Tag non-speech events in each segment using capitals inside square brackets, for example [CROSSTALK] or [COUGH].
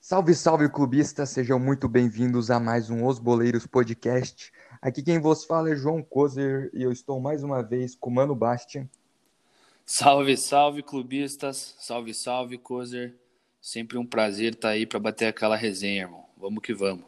Salve, salve, clubistas! Sejam muito bem-vindos a mais um Os Boleiros Podcast. Aqui quem vos fala é João Kozer e eu estou mais uma vez com o Mano Bastian. Salve, salve, clubistas! Salve, salve, Kozer! Sempre um prazer estar aí para bater aquela resenha, irmão. Vamos que vamos.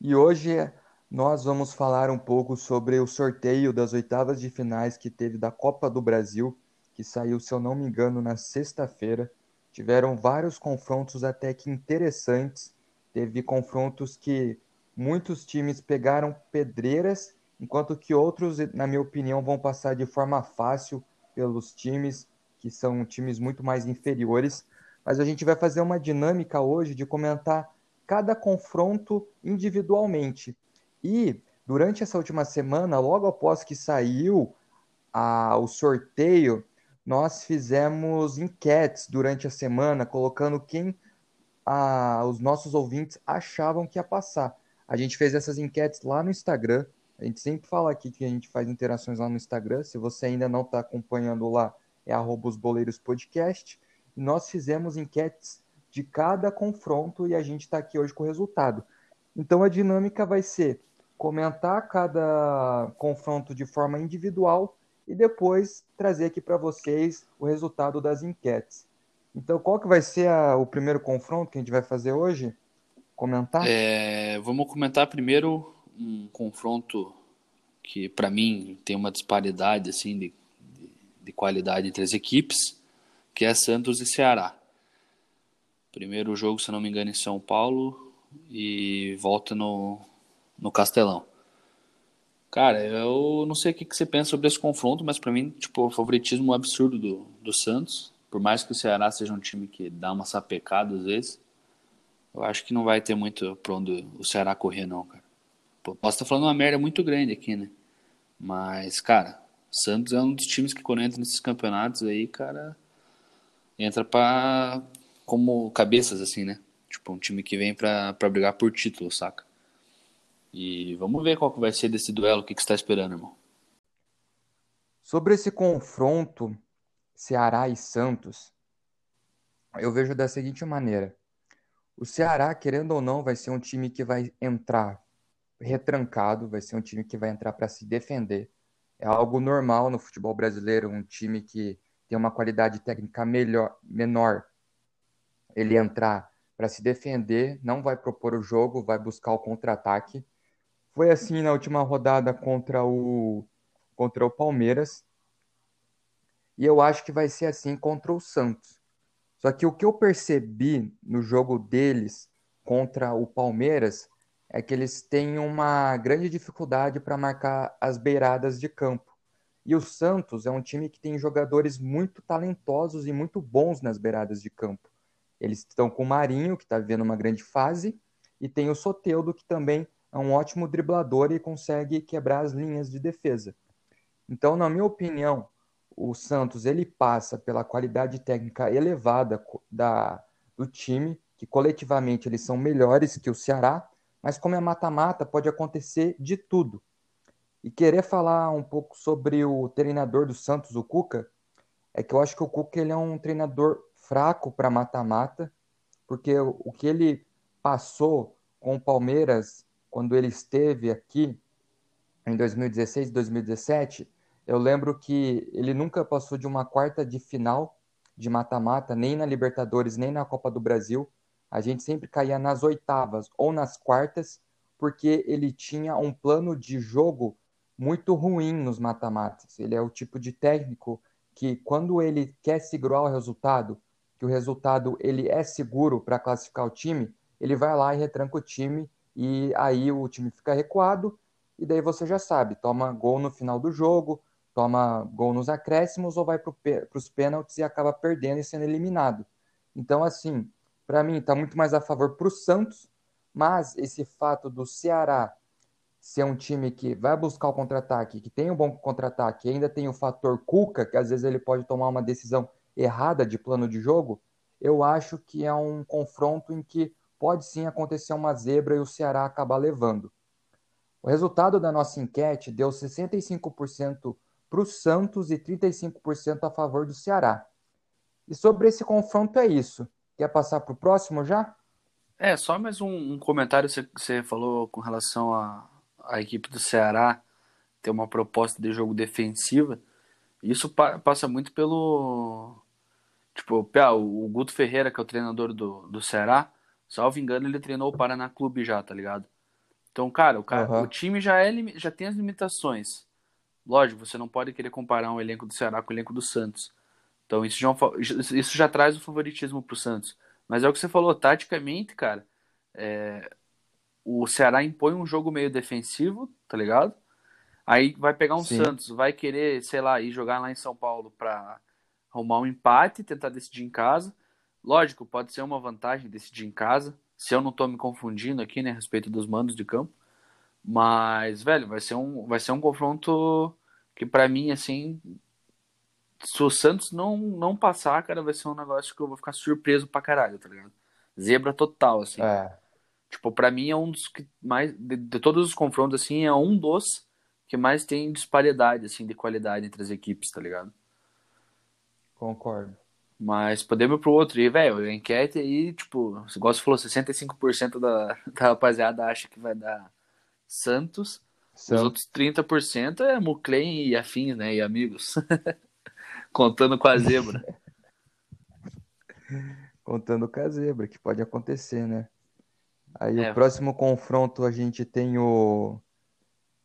E hoje nós vamos falar um pouco sobre o sorteio das oitavas de finais que teve da Copa do Brasil, que saiu, se eu não me engano, na sexta-feira. Tiveram vários confrontos até que interessantes. Teve confrontos que muitos times pegaram pedreiras, enquanto que outros, na minha opinião, vão passar de forma fácil pelos times que são times muito mais inferiores. Mas a gente vai fazer uma dinâmica hoje de comentar cada confronto individualmente. E durante essa última semana, logo após que saiu a, o sorteio nós fizemos enquetes durante a semana, colocando quem a, os nossos ouvintes achavam que ia passar. A gente fez essas enquetes lá no Instagram. A gente sempre fala aqui que a gente faz interações lá no Instagram. Se você ainda não está acompanhando lá, é arroba os boleiros podcast. Nós fizemos enquetes de cada confronto e a gente está aqui hoje com o resultado. Então a dinâmica vai ser comentar cada confronto de forma individual e depois trazer aqui para vocês o resultado das enquetes. Então, qual que vai ser a, o primeiro confronto que a gente vai fazer hoje? Comentar? É, vamos comentar primeiro um confronto que, para mim, tem uma disparidade assim de, de, de qualidade entre as equipes, que é Santos e Ceará. Primeiro jogo, se não me engano, em São Paulo e volta no, no Castelão. Cara, eu não sei o que, você pensa sobre esse confronto, mas para mim, tipo, o favoritismo absurdo do, do Santos. Por mais que o Ceará seja um time que dá uma sapecada às vezes, eu acho que não vai ter muito pra onde o Ceará correr, não, cara. Posso estar falando uma merda muito grande aqui, né? Mas, cara, Santos é um dos times que quando entra nesses campeonatos aí, cara, entra pra. como cabeças, assim, né? Tipo, um time que vem pra, pra brigar por título, saca? E vamos ver qual que vai ser desse duelo, o que, que está esperando, irmão. Sobre esse confronto Ceará e Santos, eu vejo da seguinte maneira. O Ceará, querendo ou não, vai ser um time que vai entrar retrancado, vai ser um time que vai entrar para se defender. É algo normal no futebol brasileiro, um time que tem uma qualidade técnica melhor, menor, ele entrar para se defender, não vai propor o jogo, vai buscar o contra-ataque. Foi assim na última rodada contra o contra o Palmeiras. E eu acho que vai ser assim contra o Santos. Só que o que eu percebi no jogo deles contra o Palmeiras é que eles têm uma grande dificuldade para marcar as beiradas de campo. E o Santos é um time que tem jogadores muito talentosos e muito bons nas beiradas de campo. Eles estão com o Marinho, que está vivendo uma grande fase, e tem o Soteudo, que também é um ótimo driblador e consegue quebrar as linhas de defesa. Então, na minha opinião, o Santos ele passa pela qualidade técnica elevada da, do time, que coletivamente eles são melhores que o Ceará, mas como é mata-mata, pode acontecer de tudo. E querer falar um pouco sobre o treinador do Santos, o Cuca, é que eu acho que o Cuca ele é um treinador fraco para mata-mata, porque o que ele passou com o Palmeiras quando ele esteve aqui em 2016, 2017, eu lembro que ele nunca passou de uma quarta de final de mata-mata, nem na Libertadores, nem na Copa do Brasil. A gente sempre caía nas oitavas ou nas quartas, porque ele tinha um plano de jogo muito ruim nos mata-matas. Ele é o tipo de técnico que quando ele quer segurar o resultado, que o resultado ele é seguro para classificar o time, ele vai lá e retranca o time e aí o time fica recuado, e daí você já sabe, toma gol no final do jogo, toma gol nos acréscimos ou vai para os pênaltis e acaba perdendo e sendo eliminado. Então, assim, para mim está muito mais a favor para o Santos, mas esse fato do Ceará ser um time que vai buscar o contra-ataque, que tem um bom contra-ataque, ainda tem o fator Cuca, que às vezes ele pode tomar uma decisão errada de plano de jogo, eu acho que é um confronto em que pode sim acontecer uma zebra e o Ceará acabar levando. O resultado da nossa enquete deu 65% para o Santos e 35% a favor do Ceará. E sobre esse confronto é isso. Quer passar para o próximo já? É, só mais um, um comentário que você falou com relação à, à equipe do Ceará ter uma proposta de jogo defensiva. Isso pa passa muito pelo. Tipo, o Guto Ferreira, que é o treinador do, do Ceará, salvo engano, ele treinou o Paraná Clube já, tá ligado? Então, cara, o, cara, uhum. o time já, é, já tem as limitações. Lógico, você não pode querer comparar um elenco do Ceará com o elenco do Santos. Então, isso já, é isso já traz o favoritismo pro Santos. Mas é o que você falou, taticamente, cara, é, o Ceará impõe um jogo meio defensivo, tá ligado? Aí vai pegar um Sim. Santos, vai querer, sei lá, ir jogar lá em São Paulo para arrumar um empate, tentar decidir em casa. Lógico, pode ser uma vantagem decidir em casa, se eu não tô me confundindo aqui, né, a respeito dos mandos de campo. Mas, velho, vai ser um, vai ser um confronto que para mim, assim, se o Santos não, não passar, cara, vai ser um negócio que eu vou ficar surpreso pra caralho, tá ligado? Zebra total, assim. É. Tipo, pra mim é um dos que mais. De, de, todos os confrontos, assim, é um dos que mais tem disparidade, assim, de qualidade entre as equipes, tá ligado? Concordo. Mas podemos ir pro outro. E, velho, a enquete aí, tipo, igual você falou, 65% da, [LAUGHS] da rapaziada acha que vai dar Santos. Santos. Os outros 30% é Muclen e afins, né? E amigos. [LAUGHS] Contando com a zebra. [LAUGHS] Contando com a zebra, que pode acontecer, né? Aí é. o próximo confronto a gente tem o,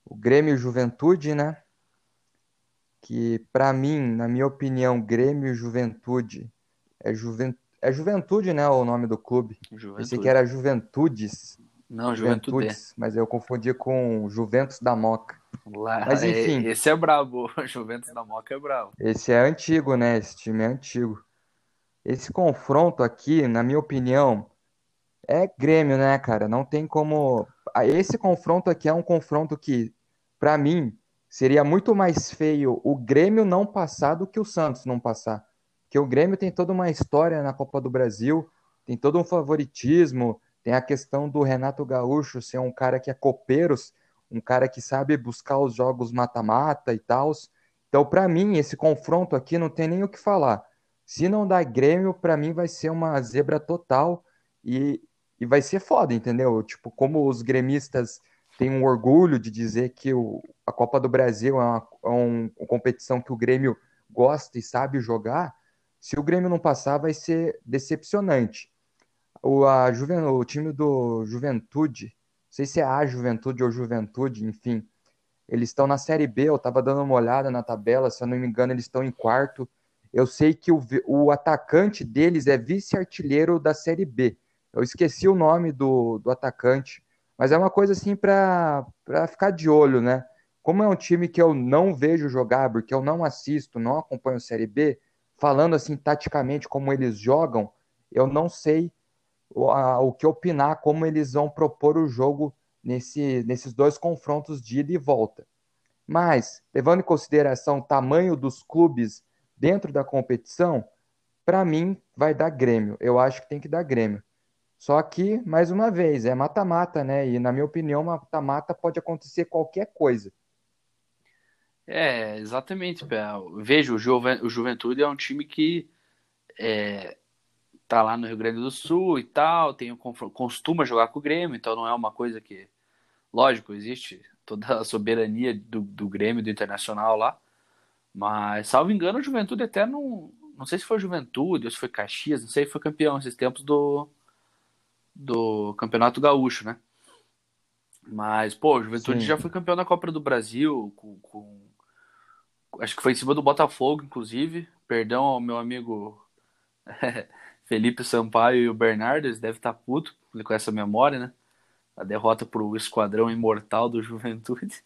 o Grêmio Juventude, né? Que para mim, na minha opinião, Grêmio Juventude é, Juven... é Juventude, né? O nome do clube. Juventude. Pensei que era Juventudes. Não, Juventudes, mas eu confundi com Juventus da Moca. Lá, mas enfim. Esse é brabo, [LAUGHS] Juventus da Moca é brabo. Esse é antigo, né? Esse time é antigo. Esse confronto aqui, na minha opinião, é Grêmio, né, cara? Não tem como. Esse confronto aqui é um confronto que, para mim, seria muito mais feio o Grêmio não passar do que o Santos não passar. Porque o Grêmio tem toda uma história na Copa do Brasil, tem todo um favoritismo, tem a questão do Renato Gaúcho ser um cara que é copeiros, um cara que sabe buscar os jogos mata-mata e tal. Então, para mim, esse confronto aqui não tem nem o que falar. Se não dá Grêmio, para mim vai ser uma zebra total e, e vai ser foda, entendeu? Tipo, como os gremistas têm um orgulho de dizer que o, a Copa do Brasil é uma, é uma competição que o Grêmio gosta e sabe jogar, se o Grêmio não passar, vai ser decepcionante. O, a Juven, o time do Juventude sei se é a Juventude ou Juventude, enfim. Eles estão na Série B, eu estava dando uma olhada na tabela, se eu não me engano, eles estão em quarto. Eu sei que o, o atacante deles é vice-artilheiro da Série B. Eu esqueci o nome do, do atacante, mas é uma coisa assim para ficar de olho, né? Como é um time que eu não vejo jogar, porque eu não assisto, não acompanho Série B, falando assim taticamente como eles jogam, eu não sei o que opinar como eles vão propor o jogo nesse, nesses dois confrontos de ida e volta. Mas, levando em consideração o tamanho dos clubes dentro da competição, para mim vai dar Grêmio. Eu acho que tem que dar Grêmio. Só que, mais uma vez, é mata-mata, né? E na minha opinião, mata-mata pode acontecer qualquer coisa. É, exatamente. Veja, o, o Juventude é um time que é, tá lá no Rio Grande do Sul e tal, tem costuma jogar com o Grêmio, então não é uma coisa que. Lógico, existe toda a soberania do, do Grêmio, do Internacional lá. Mas, salvo engano, o Juventude até não. Não sei se foi Juventude ou se foi Caxias, não sei se foi campeão esses tempos do. Do Campeonato Gaúcho, né? Mas, pô, o Juventude Sim. já foi campeão da Copa do Brasil, com, com, Acho que foi em cima do Botafogo, inclusive. Perdão ao meu amigo [LAUGHS] Felipe Sampaio e o Bernardo, eles devem estar putos com essa memória, né? A derrota para o esquadrão imortal do Juventude.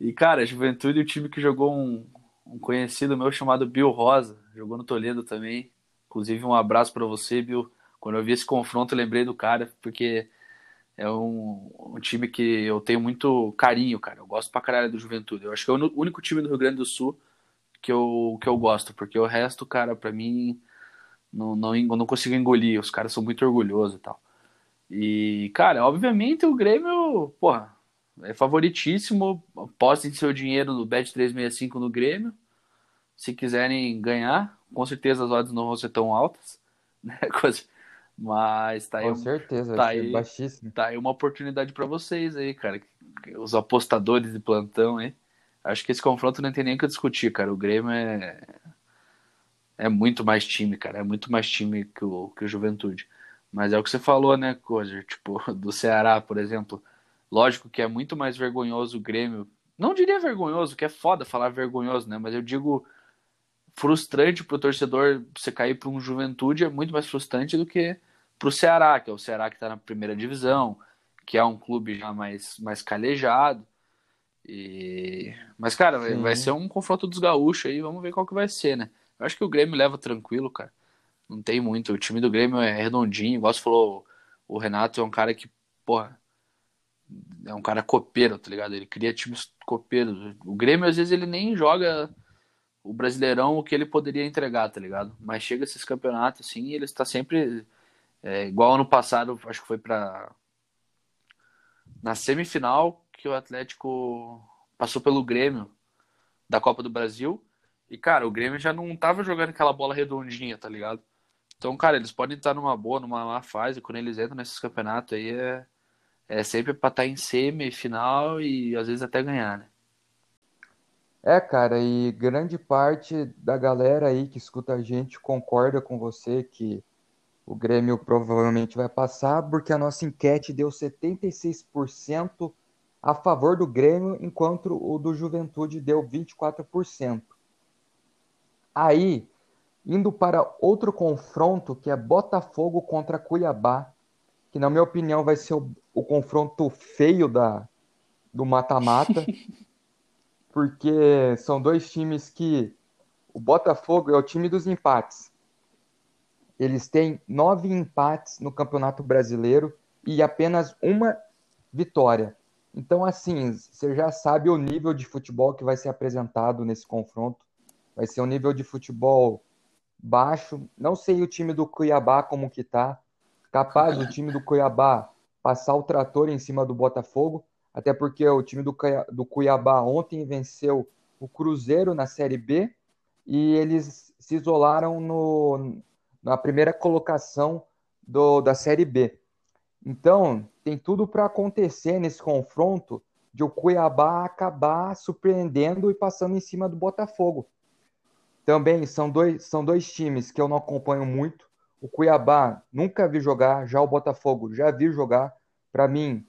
E, cara, Juventude, o time que jogou um, um conhecido meu chamado Bill Rosa, jogou no Toledo também. Inclusive, um abraço para você, Bill. Quando eu vi esse confronto, eu lembrei do cara, porque é um, um, time que eu tenho muito carinho, cara. Eu gosto pra caralho do Juventude. Eu acho que é o único time do Rio Grande do Sul que eu, que eu gosto, porque o resto, cara, para mim não, não, não consigo engolir, os caras são muito orgulhosos e tal. E, cara, obviamente o Grêmio, porra, É favoritíssimo. Postem seu dinheiro no Bet365 no Grêmio. Se quiserem ganhar, com certeza as odds não vão ser tão altas. [LAUGHS] Né? Mas tá aí. Com certeza, tá aí, baixíssimo. Tá aí uma oportunidade para vocês aí, cara. Os apostadores de plantão aí. Acho que esse confronto não tem nem o que discutir, cara. O Grêmio é. É muito mais time, cara. É muito mais time que o, que o Juventude. Mas é o que você falou, né, Cozer? Tipo, [LAUGHS] do Ceará, por exemplo. Lógico que é muito mais vergonhoso o Grêmio. Não diria vergonhoso, que é foda falar vergonhoso, né? Mas eu digo frustrante pro torcedor você cair para um Juventude é muito mais frustrante do que pro Ceará, que é o Ceará que está na primeira divisão, que é um clube já mais, mais calejado. E... Mas, cara, vai, vai, ser um confronto dos gaúchos aí, vamos ver qual que vai ser, né? Eu acho que o Grêmio leva tranquilo, cara. Não tem muito. O time do Grêmio é redondinho, igual você falou, o Renato é um cara que, porra, é um cara copeiro, tá ligado? Ele cria times copeiros. O Grêmio, às vezes, ele nem joga o Brasileirão o que ele poderia entregar, tá ligado? Mas chega esses campeonatos, assim, ele está sempre. É, igual ano passado, acho que foi pra. Na semifinal, que o Atlético passou pelo Grêmio da Copa do Brasil. E, cara, o Grêmio já não tava jogando aquela bola redondinha, tá ligado? Então, cara, eles podem estar numa boa, numa má fase. Quando eles entram nesses campeonatos aí, é, é sempre pra estar em semifinal e às vezes até ganhar, né? É, cara, e grande parte da galera aí que escuta a gente concorda com você que o Grêmio provavelmente vai passar, porque a nossa enquete deu 76% a favor do Grêmio, enquanto o do Juventude deu 24%. Aí, indo para outro confronto, que é Botafogo contra Cuiabá, que na minha opinião vai ser o, o confronto feio da, do mata-mata, [LAUGHS] porque são dois times que o Botafogo é o time dos empates. Eles têm nove empates no Campeonato Brasileiro e apenas uma vitória. Então, assim, você já sabe o nível de futebol que vai ser apresentado nesse confronto. Vai ser um nível de futebol baixo. Não sei o time do Cuiabá como que tá. Capaz o time do Cuiabá passar o trator em cima do Botafogo, até porque o time do, do Cuiabá ontem venceu o Cruzeiro na Série B e eles se isolaram no, na primeira colocação do, da Série B. Então, tem tudo para acontecer nesse confronto de o Cuiabá acabar surpreendendo e passando em cima do Botafogo. Também são dois, são dois times que eu não acompanho muito. O Cuiabá nunca vi jogar, já o Botafogo já vi jogar. Para mim,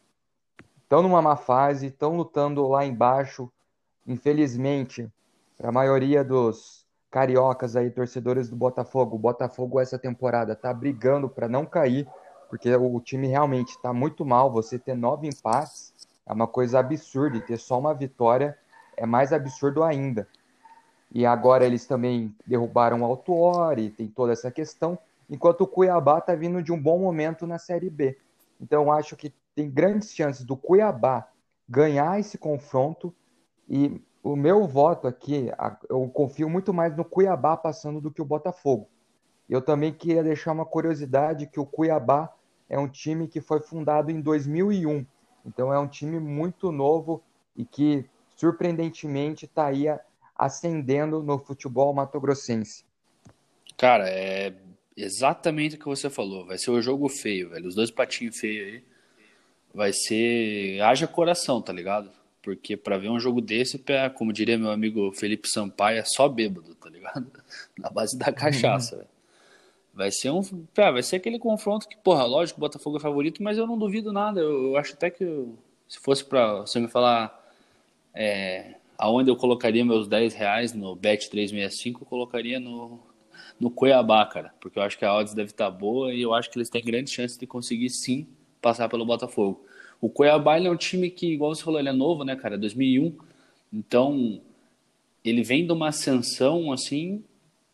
estão numa má fase, estão lutando lá embaixo. Infelizmente, para a maioria dos cariocas aí, torcedores do Botafogo, o Botafogo essa temporada está brigando para não cair, porque o time realmente está muito mal. Você ter nove empates é uma coisa absurda e ter só uma vitória é mais absurdo ainda. E agora eles também derrubaram o Autuori, tem toda essa questão, enquanto o Cuiabá está vindo de um bom momento na Série B. Então acho que tem grandes chances do Cuiabá ganhar esse confronto e o meu voto aqui, eu confio muito mais no Cuiabá passando do que o Botafogo. Eu também queria deixar uma curiosidade que o Cuiabá é um time que foi fundado em 2001. Então é um time muito novo e que surpreendentemente está aí ascendendo no futebol matogrossense? Cara, é exatamente o que você falou. Vai ser o jogo feio, velho. Os dois patinhos feios aí. Vai ser. Haja coração, tá ligado? Porque para ver um jogo desse, como diria meu amigo Felipe Sampaio, é só bêbado, tá ligado? [LAUGHS] Na base da cachaça, uhum. velho. Vai ser um. Pé, vai ser aquele confronto que, porra, lógico, o Botafogo é favorito, mas eu não duvido nada. Eu, eu acho até que se fosse pra você me falar. É, aonde eu colocaria meus 10 reais no Bet 365, eu colocaria no, no Cuiabá, cara, porque eu acho que a odds deve estar boa e eu acho que eles têm grande chance de conseguir sim passar pelo Botafogo. O Cuiabá é um time que, igual você falou, ele é novo, né, cara, 2001, então ele vem de uma ascensão, assim,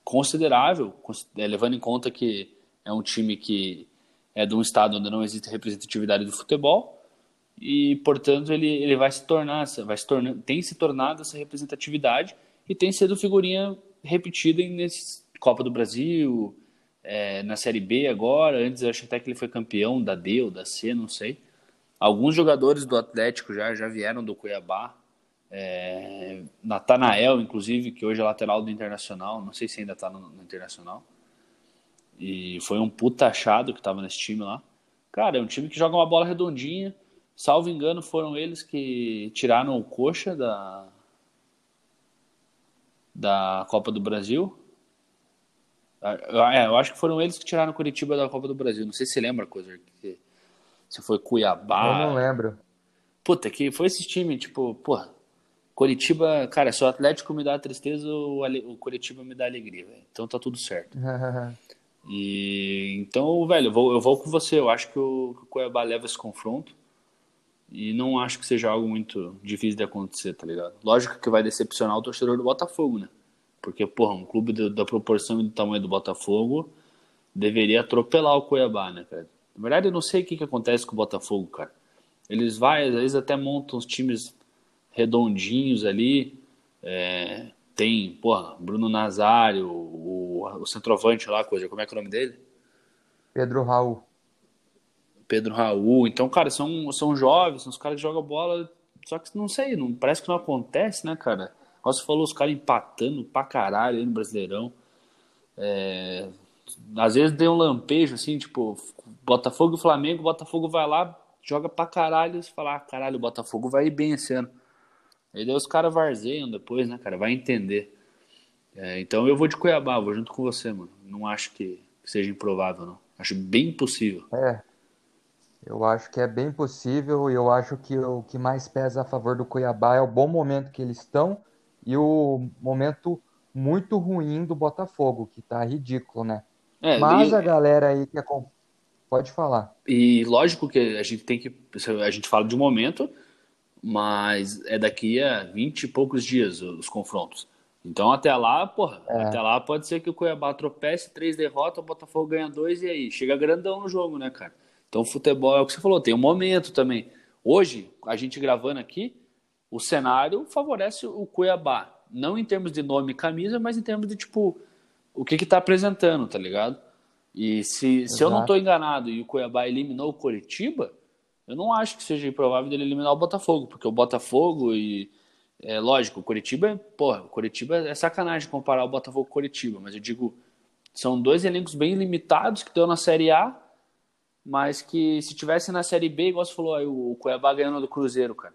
considerável, é, levando em conta que é um time que é de um estado onde não existe representatividade do futebol, e portanto ele, ele vai se tornar, vai se tornar, tem se tornado essa representatividade e tem sido figurinha repetida nesse Copa do Brasil, é, na Série B agora, antes eu acho até que ele foi campeão da D ou da C, não sei. Alguns jogadores do Atlético já, já vieram do Cuiabá. É, Natanael, inclusive, que hoje é lateral do Internacional, não sei se ainda está no, no, Internacional. E foi um puta achado que estava nesse time lá. Cara, é um time que joga uma bola redondinha. Salvo engano, foram eles que tiraram o coxa da, da Copa do Brasil. É, eu acho que foram eles que tiraram Curitiba da Copa do Brasil. Não sei se você lembra, coisa. Que se foi Cuiabá. Eu não lembro. Puta, que foi esse time, tipo, porra. Curitiba, cara, se o Atlético me dá tristeza, o, o Curitiba me dá alegria, velho. Então tá tudo certo. [LAUGHS] e então, velho, eu vou, eu vou com você. Eu acho que o, que o Cuiabá leva esse confronto. E não acho que seja algo muito difícil de acontecer, tá ligado? Lógico que vai decepcionar o torcedor do Botafogo, né? Porque, porra, um clube do, da proporção e do tamanho do Botafogo deveria atropelar o Cuiabá, né, cara? Na verdade, eu não sei o que, que acontece com o Botafogo, cara. Eles vai, às vezes até montam uns times redondinhos ali. É, tem, porra, Bruno Nazário, o, o centroavante lá, coisa, como é que é o nome dele? Pedro Raul. Pedro Raul. Então, cara, são, são jovens, são os caras que jogam bola. Só que não sei, não, parece que não acontece, né, cara? Você falou, os caras empatando pra caralho aí no Brasileirão. É, às vezes deu um lampejo, assim, tipo, Botafogo e Flamengo, Botafogo vai lá, joga pra caralho, e fala, ah, caralho, o Botafogo vai ir bem esse ano. Aí daí os caras varzeiam depois, né, cara? Vai entender. É, então eu vou de Cuiabá, vou junto com você, mano. Não acho que seja improvável, não. Acho bem possível. É. Eu acho que é bem possível e eu acho que o que mais pesa a favor do Cuiabá é o bom momento que eles estão e o momento muito ruim do Botafogo, que tá ridículo, né? É, Mas e... a galera aí que é. Pode falar. E lógico que a gente tem que. A gente fala de um momento, mas é daqui a 20 e poucos dias os confrontos. Então até lá, porra, é. até lá pode ser que o Cuiabá tropece, três derrotas, o Botafogo ganha dois e aí chega grandão no jogo, né, cara? Então futebol é o que você falou, tem um momento também. Hoje, a gente gravando aqui, o cenário favorece o Cuiabá. Não em termos de nome e camisa, mas em termos de, tipo, o que que tá apresentando, tá ligado? E se, se eu não estou enganado e o Cuiabá eliminou o Coritiba, eu não acho que seja improvável dele eliminar o Botafogo, porque o Botafogo e. É lógico, o Coritiba é. Porra, o Coritiba é sacanagem comparar o Botafogo com o Coritiba, mas eu digo. São dois elencos bem limitados que estão na Série A, mas que se tivesse na Série B, igual você falou, aí, o Cuiabá ganhando do Cruzeiro, cara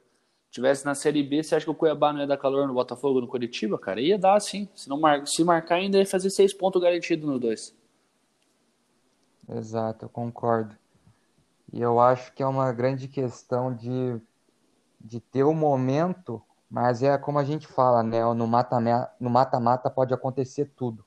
tivesse na Série B, você acha que o Cuiabá não ia dar calor no Botafogo, no Curitiba, cara? Ia dar, sim. Se, não mar... se marcar, ainda ia fazer seis pontos garantidos nos dois. Exato, eu concordo. E eu acho que é uma grande questão de, de ter o um momento, mas é como a gente fala, né? No mata-mata pode acontecer tudo.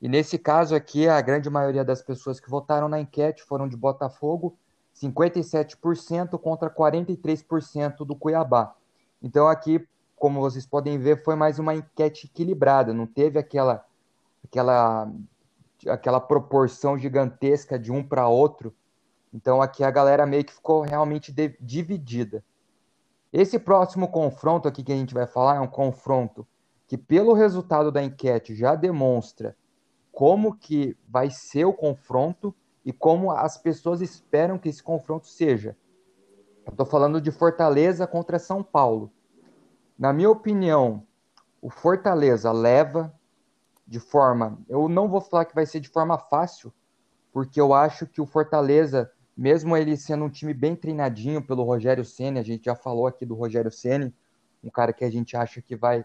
E nesse caso aqui, a grande maioria das pessoas que votaram na enquete foram de Botafogo 57% contra 43% do Cuiabá. Então aqui, como vocês podem ver, foi mais uma enquete equilibrada, não teve aquela aquela aquela proporção gigantesca de um para outro. Então aqui a galera meio que ficou realmente de, dividida. Esse próximo confronto aqui que a gente vai falar é um confronto que pelo resultado da enquete já demonstra como que vai ser o confronto e como as pessoas esperam que esse confronto seja. Estou falando de Fortaleza contra São Paulo. Na minha opinião, o Fortaleza leva de forma. Eu não vou falar que vai ser de forma fácil, porque eu acho que o Fortaleza, mesmo ele sendo um time bem treinadinho pelo Rogério Ceni, a gente já falou aqui do Rogério Ceni, um cara que a gente acha que vai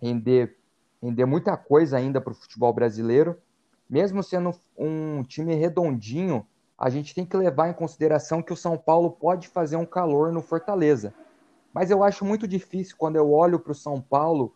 render, render muita coisa ainda para o futebol brasileiro mesmo sendo um time redondinho, a gente tem que levar em consideração que o São Paulo pode fazer um calor no Fortaleza. Mas eu acho muito difícil quando eu olho para o São Paulo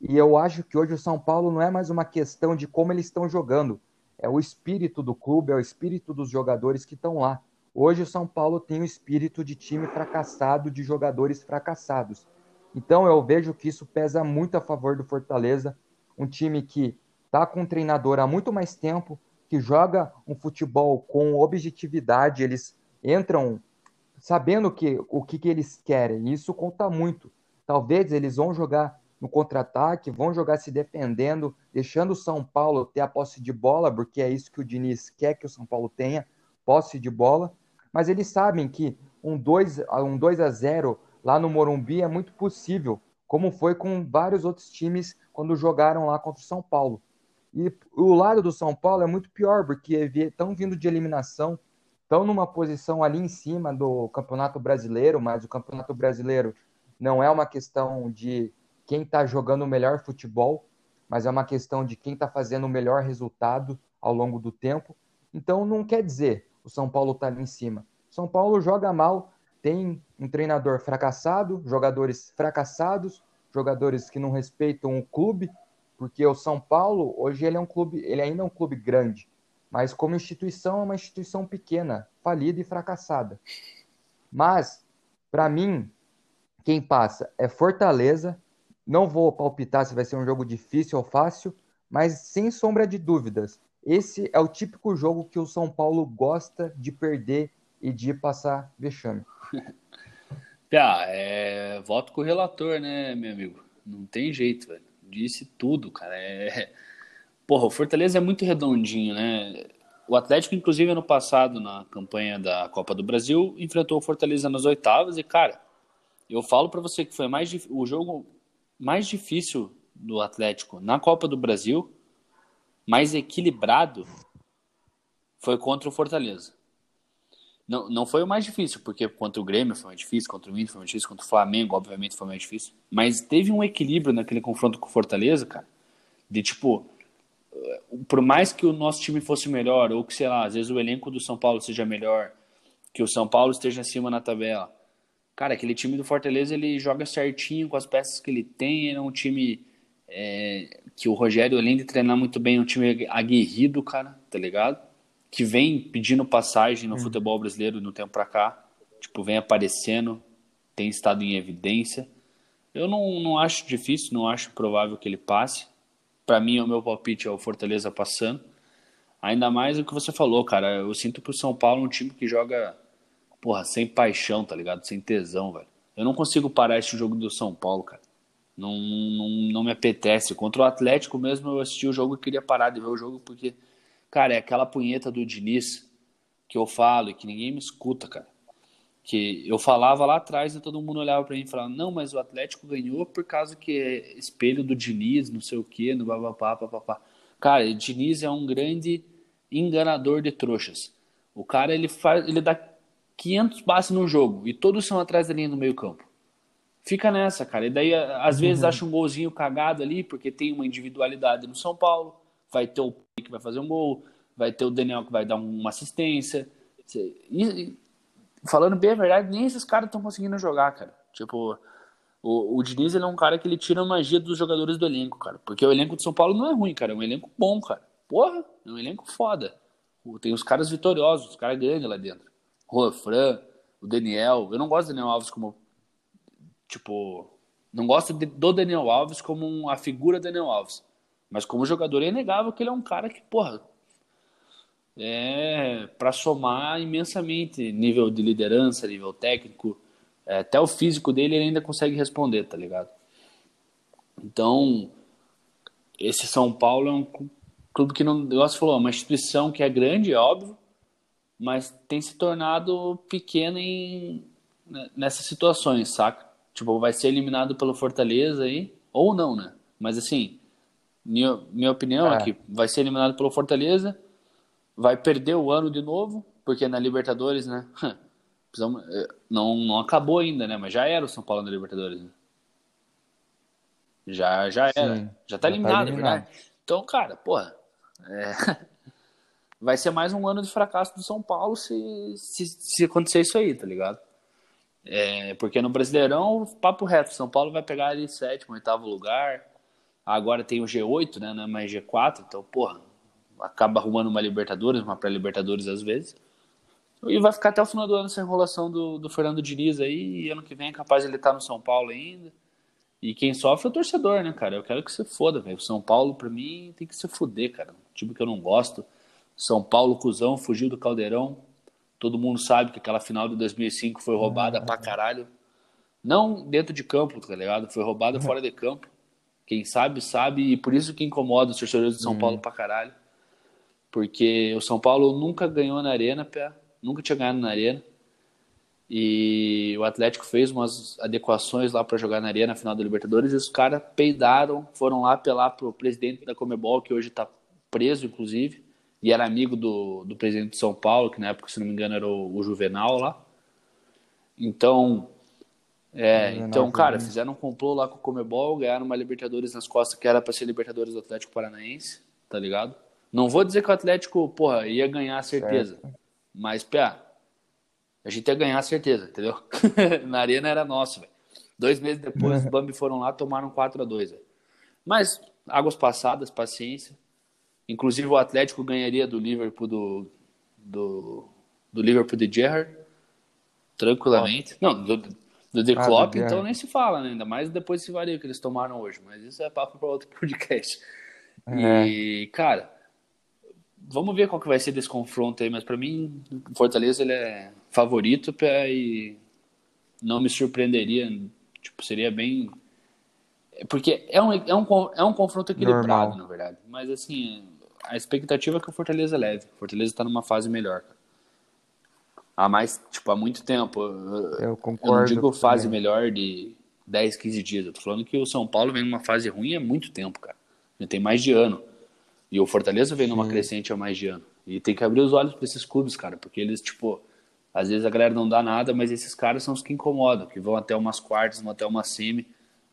e eu acho que hoje o São Paulo não é mais uma questão de como eles estão jogando, é o espírito do clube, é o espírito dos jogadores que estão lá. Hoje o São Paulo tem o espírito de time fracassado, de jogadores fracassados. Então eu vejo que isso pesa muito a favor do Fortaleza, um time que está com um treinador há muito mais tempo, que joga um futebol com objetividade, eles entram sabendo que, o que, que eles querem, isso conta muito. Talvez eles vão jogar no contra-ataque, vão jogar se defendendo, deixando o São Paulo ter a posse de bola, porque é isso que o Diniz quer que o São Paulo tenha, posse de bola, mas eles sabem que um 2, um 2 a 0 lá no Morumbi é muito possível, como foi com vários outros times quando jogaram lá contra o São Paulo. E o lado do São Paulo é muito pior, porque estão vindo de eliminação, estão numa posição ali em cima do Campeonato Brasileiro, mas o Campeonato Brasileiro não é uma questão de quem está jogando o melhor futebol, mas é uma questão de quem está fazendo o melhor resultado ao longo do tempo. Então não quer dizer o São Paulo está ali em cima. São Paulo joga mal, tem um treinador fracassado, jogadores fracassados, jogadores que não respeitam o clube, porque o São Paulo hoje ele é um clube, ele ainda é um clube grande, mas como instituição é uma instituição pequena, falida e fracassada. Mas para mim, quem passa é Fortaleza. Não vou palpitar se vai ser um jogo difícil ou fácil, mas sem sombra de dúvidas, esse é o típico jogo que o São Paulo gosta de perder e de passar vexame. Pia, [LAUGHS] é... voto com o relator, né, meu amigo? Não tem jeito, velho. Disse tudo, cara. É... Porra, o Fortaleza é muito redondinho, né? O Atlético, inclusive, ano passado, na campanha da Copa do Brasil, enfrentou o Fortaleza nas oitavas e, cara, eu falo para você que foi mais o jogo mais difícil do Atlético na Copa do Brasil, mais equilibrado, foi contra o Fortaleza. Não, não foi o mais difícil, porque contra o Grêmio foi mais difícil, contra o Inter foi mais difícil, contra o Flamengo, obviamente, foi mais difícil. Mas teve um equilíbrio naquele confronto com o Fortaleza, cara, de tipo, eh, por mais que o nosso time fosse melhor, ou que, sei lá, às vezes o elenco do São Paulo seja melhor, que o São Paulo esteja acima na tabela. Cara, aquele time do Fortaleza, ele joga certinho com as peças que ele tem, é um time é, que o Rogério, além de treinar muito bem, é um time aguerrido, cara, tá ligado? Que vem pedindo passagem no hum. futebol brasileiro no tempo para cá, tipo, vem aparecendo, tem estado em evidência. Eu não, não acho difícil, não acho provável que ele passe. Para mim, o meu palpite é o Fortaleza passando. Ainda mais o que você falou, cara. Eu sinto pro São Paulo um time que joga, porra, sem paixão, tá ligado? Sem tesão, velho. Eu não consigo parar esse jogo do São Paulo, cara. Não, não, não me apetece. Contra o Atlético mesmo, eu assisti o jogo e queria parar de ver o jogo porque Cara, é aquela punheta do Diniz que eu falo e que ninguém me escuta, cara. Que eu falava lá atrás e todo mundo olhava para mim e falava: Não, mas o Atlético ganhou por causa que é espelho do Diniz, não sei o quê, no papapá, papapá. Cara, o Diniz é um grande enganador de trouxas. O cara, ele faz, ele dá 500 passes no jogo e todos são atrás da linha do meio-campo. Fica nessa, cara. E daí, às vezes, uhum. acha um golzinho cagado ali, porque tem uma individualidade no São Paulo vai ter o que vai fazer um gol, vai ter o Daniel que vai dar uma assistência. E, falando bem a verdade, nem esses caras estão conseguindo jogar, cara. Tipo, o, o Diniz ele é um cara que ele tira a magia dos jogadores do elenco, cara. Porque o elenco de São Paulo não é ruim, cara. É um elenco bom, cara. Porra, é um elenco foda. Tem os caras vitoriosos, os caras grandes lá dentro. O Fran, o Daniel. Eu não gosto do Daniel Alves como. Tipo. Não gosto do Daniel Alves como a figura Daniel Alves. Mas como jogador é inegável que ele é um cara que, porra, é para somar imensamente nível de liderança, nível técnico, é, até o físico dele ele ainda consegue responder, tá ligado? Então, esse São Paulo é um clube que não, você falou, é uma instituição que é grande, é óbvio, mas tem se tornado pequena em né, nessas situações, saca? Tipo, vai ser eliminado pelo Fortaleza aí, ou não, né? Mas assim, minha, minha opinião é. é que vai ser eliminado pelo Fortaleza, vai perder o ano de novo, porque na Libertadores, né? [LAUGHS] Eh, não, não acabou ainda, né? Mas já era o São Paulo na Libertadores. Né? Já, já era. Sim, já tá eliminado, tá eliminado. verdade. Então, cara, porra. É... [LAUGHS] vai ser mais um ano de fracasso do São Paulo se, se, se acontecer isso aí, tá ligado? É, porque no Brasileirão, papo reto, São Paulo vai pegar ali sétimo, oitavo lugar. Agora tem o G8, né? Não é mais G4, então, porra, acaba arrumando uma Libertadores, uma pré-Libertadores às vezes. E vai ficar até o final do ano essa enrolação do, do Fernando Diniz aí, e ano que vem é capaz de ele estar tá no São Paulo ainda. E quem sofre é o torcedor, né, cara? Eu quero que você foda, velho. São Paulo, pra mim, tem que se fuder, cara. Um time que eu não gosto. São Paulo, cuzão, fugiu do Caldeirão. Todo mundo sabe que aquela final de 2005 foi roubada uhum. pra caralho. Não dentro de campo, tá ligado? Foi roubada uhum. fora de campo. Quem sabe, sabe, e por isso que incomoda os torcedores de São uhum. Paulo pra caralho. Porque o São Paulo nunca ganhou na Arena, pé. Nunca tinha ganhado na Arena. E o Atlético fez umas adequações lá para jogar na Arena na final da Libertadores e os caras peidaram, foram lá apelar pro presidente da Comebol, que hoje está preso, inclusive, e era amigo do, do presidente de São Paulo, que na época, se não me engano, era o, o Juvenal lá. Então, é, então, cara, fizeram um complô lá com o Comebol, ganharam uma Libertadores nas costas que era para ser Libertadores do Atlético Paranaense, tá ligado? Não vou dizer que o Atlético, porra, ia ganhar certeza, certo. mas, pé, a gente ia ganhar certeza, entendeu? [LAUGHS] Na arena era nosso, velho. Dois meses depois, os [LAUGHS] Bambi foram lá tomaram 4 a 2 véio. Mas, águas passadas, paciência. Inclusive, o Atlético ganharia do Liverpool do, do, do Liverpool de Gerrard, tranquilamente. Não, do, do The ah, Klopp, então nem se fala, né? Ainda mais depois desse varia que eles tomaram hoje. Mas isso é papo para outro [LAUGHS] podcast. É. E, cara, vamos ver qual que vai ser desse confronto aí. Mas para mim, Fortaleza ele é favorito e não me surpreenderia. Tipo, seria bem. Porque é um, é um, é um confronto equilibrado, Normal. na verdade. Mas assim, a expectativa é que o Fortaleza leve. O Fortaleza está numa fase melhor. Há mais, tipo, há muito tempo. Eu concordo. Eu não digo fase também. melhor de 10, 15 dias. Eu tô falando que o São Paulo vem numa fase ruim há muito tempo, cara. Já tem mais de ano. E o Fortaleza vem Sim. numa crescente há mais de ano. E tem que abrir os olhos para esses clubes, cara, porque eles, tipo, às vezes a galera não dá nada, mas esses caras são os que incomodam, que vão até umas quartas, vão até uma semi.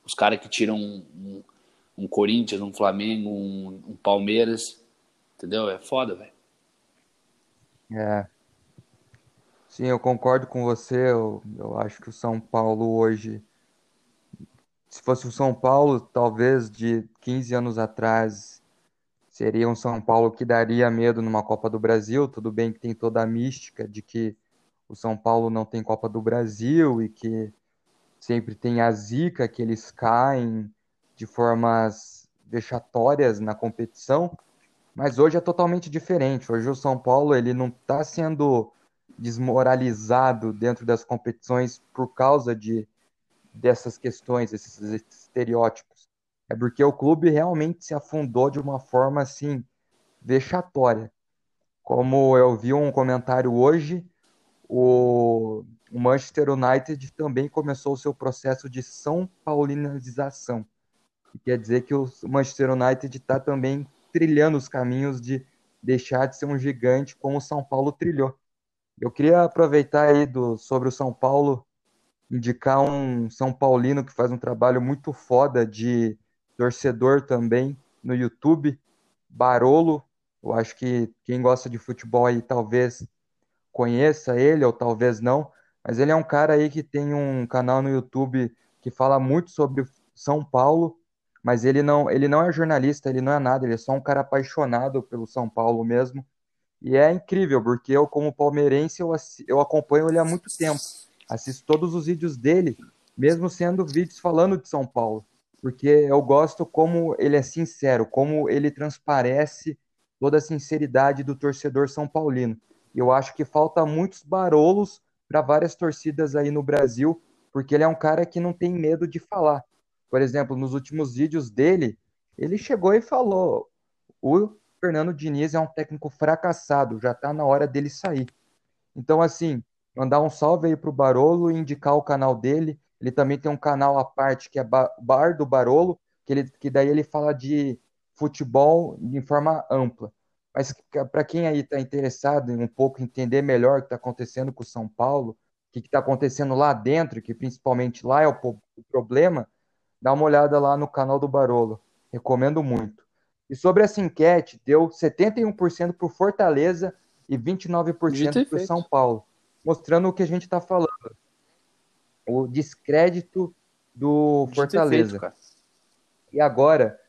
Os caras que tiram um, um, um, Corinthians, um Flamengo, um, um Palmeiras. Entendeu? É foda, velho. É. Sim, eu concordo com você. Eu, eu acho que o São Paulo hoje. Se fosse o São Paulo, talvez de 15 anos atrás, seria um São Paulo que daria medo numa Copa do Brasil. Tudo bem que tem toda a mística de que o São Paulo não tem Copa do Brasil e que sempre tem a zica, que eles caem de formas vexatórias na competição. Mas hoje é totalmente diferente. Hoje o São Paulo ele não está sendo desmoralizado dentro das competições por causa de dessas questões, esses estereótipos. É porque o clube realmente se afundou de uma forma assim vexatória. Como eu vi um comentário hoje, o, Manchester United também começou o seu processo de São Paulinização. quer dizer que o Manchester United está também trilhando os caminhos de deixar de ser um gigante como o São Paulo trilhou. Eu queria aproveitar aí do, sobre o São Paulo, indicar um São Paulino que faz um trabalho muito foda de torcedor também no YouTube, Barolo. Eu acho que quem gosta de futebol aí talvez conheça ele ou talvez não, mas ele é um cara aí que tem um canal no YouTube que fala muito sobre São Paulo mas ele não, ele não é jornalista, ele não é nada, ele é só um cara apaixonado pelo São Paulo mesmo. E é incrível, porque eu, como palmeirense, eu, eu acompanho ele há muito tempo. Assisto todos os vídeos dele, mesmo sendo vídeos falando de São Paulo. Porque eu gosto como ele é sincero, como ele transparece toda a sinceridade do torcedor são paulino. Eu acho que falta muitos barolos para várias torcidas aí no Brasil, porque ele é um cara que não tem medo de falar. Por exemplo, nos últimos vídeos dele, ele chegou e falou: o Fernando Diniz é um técnico fracassado, já está na hora dele sair. Então, assim, mandar um salve aí pro Barolo e indicar o canal dele. Ele também tem um canal à parte que é Bar do Barolo, que, ele, que daí ele fala de futebol de forma ampla. Mas para quem aí está interessado em um pouco entender melhor o que está acontecendo com o São Paulo, o que está acontecendo lá dentro, que principalmente lá é o, o problema, dá uma olhada lá no canal do Barolo. Recomendo muito. E sobre essa enquete, deu 71% para o Fortaleza e 29% para o São Paulo, mostrando o que a gente está falando. O descrédito do Fortaleza. Feito, e agora,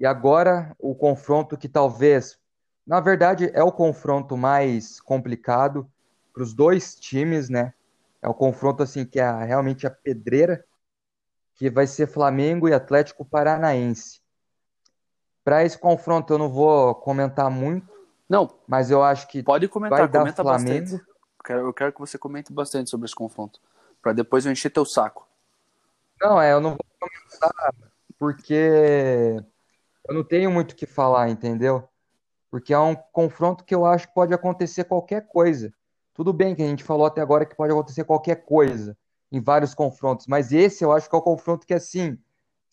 e agora o confronto que talvez, na verdade, é o confronto mais complicado para os dois times, né? É o confronto assim que é realmente a pedreira que vai ser Flamengo e Atlético Paranaense. Para esse confronto eu não vou comentar muito. Não. Mas eu acho que pode comentar, vai dar comenta Flamengo. bastante. Eu quero, eu quero que você comente bastante sobre esse confronto, para depois eu encher teu saco. Não, é, eu não vou comentar porque eu não tenho muito o que falar, entendeu? Porque é um confronto que eu acho que pode acontecer qualquer coisa. Tudo bem que a gente falou até agora que pode acontecer qualquer coisa em vários confrontos, mas esse eu acho que é o confronto que, assim,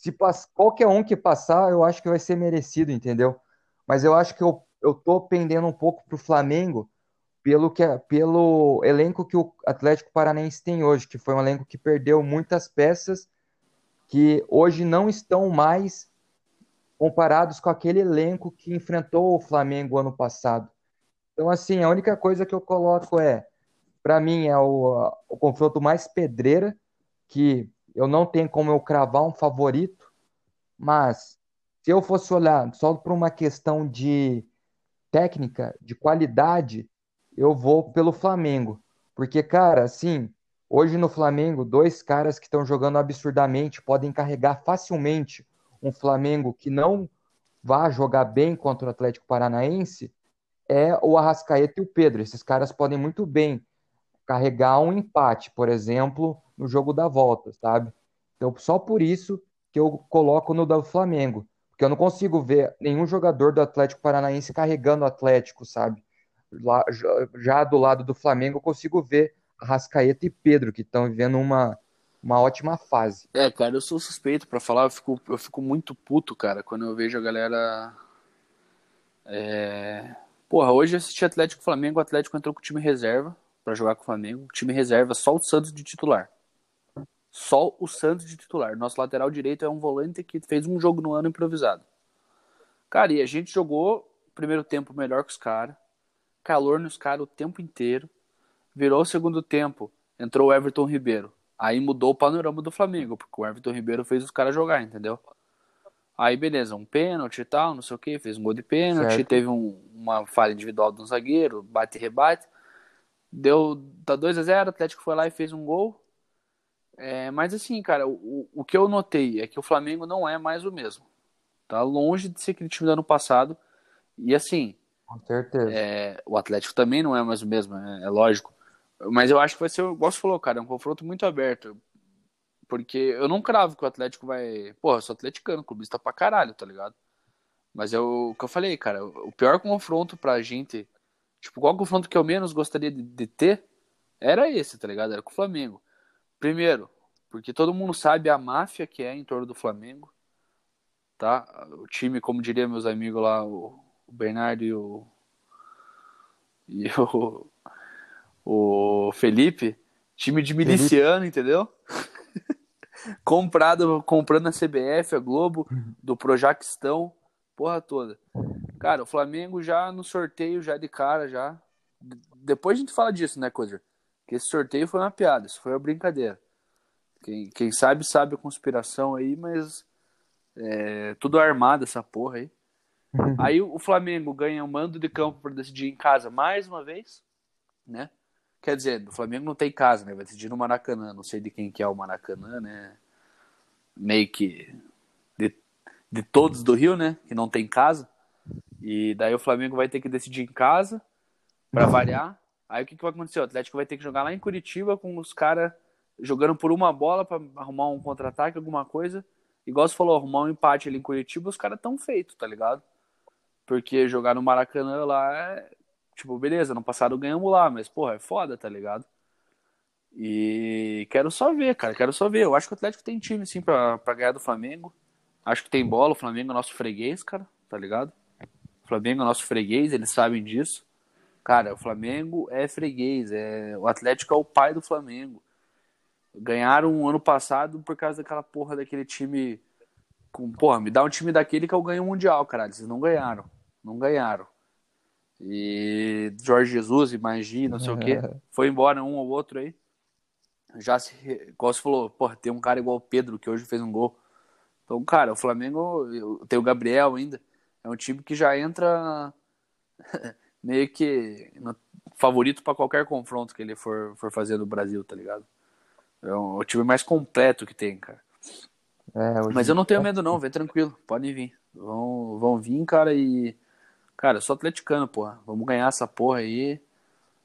se pass... qualquer um que passar, eu acho que vai ser merecido, entendeu? Mas eu acho que eu, eu tô pendendo um pouco pro Flamengo pelo, que, pelo elenco que o Atlético Paranaense tem hoje, que foi um elenco que perdeu muitas peças que hoje não estão mais comparados com aquele elenco que enfrentou o Flamengo ano passado. Então, assim, a única coisa que eu coloco é, para mim, é o, o confronto mais pedreira, que eu não tenho como eu cravar um favorito, mas se eu fosse olhar só para uma questão de técnica, de qualidade, eu vou pelo Flamengo. Porque, cara, assim, hoje no Flamengo, dois caras que estão jogando absurdamente podem carregar facilmente um Flamengo que não vá jogar bem contra o Atlético Paranaense é o Arrascaeta e o Pedro. Esses caras podem muito bem carregar um empate, por exemplo, no jogo da volta, sabe? Então, só por isso que eu coloco no do Flamengo, porque eu não consigo ver nenhum jogador do Atlético Paranaense carregando o Atlético, sabe? Lá, já do lado do Flamengo, eu consigo ver Arrascaeta e Pedro, que estão vivendo uma, uma ótima fase. É, cara, eu sou suspeito para falar, eu fico, eu fico muito puto, cara, quando eu vejo a galera. É... Porra, hoje eu assisti Atlético Flamengo, o Atlético entrou com o time reserva para jogar com o Flamengo, o time reserva só o Santos de titular. Só o Santos de titular. Nosso lateral direito é um volante que fez um jogo no ano improvisado. Cara, e a gente jogou primeiro tempo melhor que os caras, calor nos caras o tempo inteiro. Virou o segundo tempo, entrou o Everton Ribeiro. Aí mudou o panorama do Flamengo, porque o Everton Ribeiro fez os caras jogar, entendeu? Aí beleza, um pênalti e tal, não sei o que, fez um gol de pênalti, certo. teve um, uma falha individual de um zagueiro, bate e rebate. Deu, tá 2 a 0 o Atlético foi lá e fez um gol. É, mas assim, cara, o, o que eu notei é que o Flamengo não é mais o mesmo. Tá longe de ser aquele time do ano passado. E assim, com certeza. É, o Atlético também não é mais o mesmo, é, é lógico. Mas eu acho que vai ser, igual você falou, cara, é um confronto muito aberto. Porque eu não cravo que o Atlético vai. Porra, eu sou atleticano, clubista pra caralho, tá ligado? Mas é o que eu falei, cara. O pior confronto pra gente. Tipo, qual confronto que eu menos gostaria de, de ter era esse, tá ligado? Era com o Flamengo. Primeiro, porque todo mundo sabe a máfia que é em torno do Flamengo. Tá? O time, como diria meus amigos lá, o, Bernardo e o. E [LAUGHS] o o Felipe, time de miliciano, entendeu? [LAUGHS] Comprado, comprando a CBF, a Globo, do Projaquistão, porra toda. Cara, o Flamengo já no sorteio, já de cara, já. Depois a gente fala disso, né, Coder? Que esse sorteio foi uma piada, isso foi uma brincadeira. Quem, quem sabe, sabe a conspiração aí, mas é, tudo armado essa porra aí. Aí o Flamengo ganha o mando de campo para decidir em casa mais uma vez, né? Quer dizer, o Flamengo não tem casa, né? Vai decidir no Maracanã. Não sei de quem que é o Maracanã, né? Meio que de, de todos do Rio, né? Que não tem casa. E daí o Flamengo vai ter que decidir em casa para variar. Aí o que, que vai acontecer? O Atlético vai ter que jogar lá em Curitiba com os caras jogando por uma bola para arrumar um contra-ataque, alguma coisa. Igual você falou, arrumar um empate ali em Curitiba, os caras tão feitos, tá ligado? Porque jogar no Maracanã lá é Tipo, beleza, no passado ganhamos lá, mas, porra, é foda, tá ligado? E quero só ver, cara, quero só ver. Eu acho que o Atlético tem time, sim, pra, pra ganhar do Flamengo. Acho que tem bola, o Flamengo é nosso freguês, cara, tá ligado? O Flamengo é nosso freguês, eles sabem disso. Cara, o Flamengo é freguês, é... o Atlético é o pai do Flamengo. Ganharam um ano passado por causa daquela porra daquele time. Com, porra, me dá um time daquele que eu ganho o Mundial, caralho. Vocês não ganharam. Não ganharam. E Jorge Jesus Magi, não sei o que, [LAUGHS] foi embora um ou outro aí. Já se, igual você falou, porra, tem um cara igual o Pedro que hoje fez um gol. Então, cara, o Flamengo tem o Gabriel ainda. É um time que já entra [LAUGHS] meio que favorito para qualquer confronto que ele for, for fazer no Brasil, tá ligado? É o, time mais completo que tem, cara. É, Mas eu não tenho medo, não, vem tranquilo, podem vir. Vão, vão vir, cara, e Cara, eu sou atleticano, porra. Vamos ganhar essa porra aí.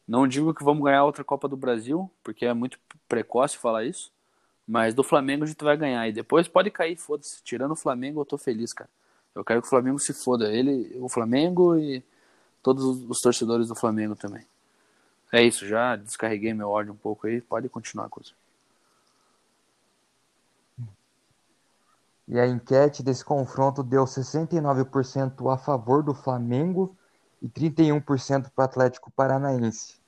Não digo que vamos ganhar outra Copa do Brasil, porque é muito precoce falar isso. Mas do Flamengo a gente vai ganhar. E depois pode cair, foda-se. Tirando o Flamengo, eu tô feliz, cara. Eu quero que o Flamengo se foda. Ele, o Flamengo e todos os torcedores do Flamengo também. É isso, já descarreguei meu ódio um pouco aí, pode continuar coisa. E a enquete desse confronto deu 69% a favor do Flamengo e 31% para o Atlético Paranaense.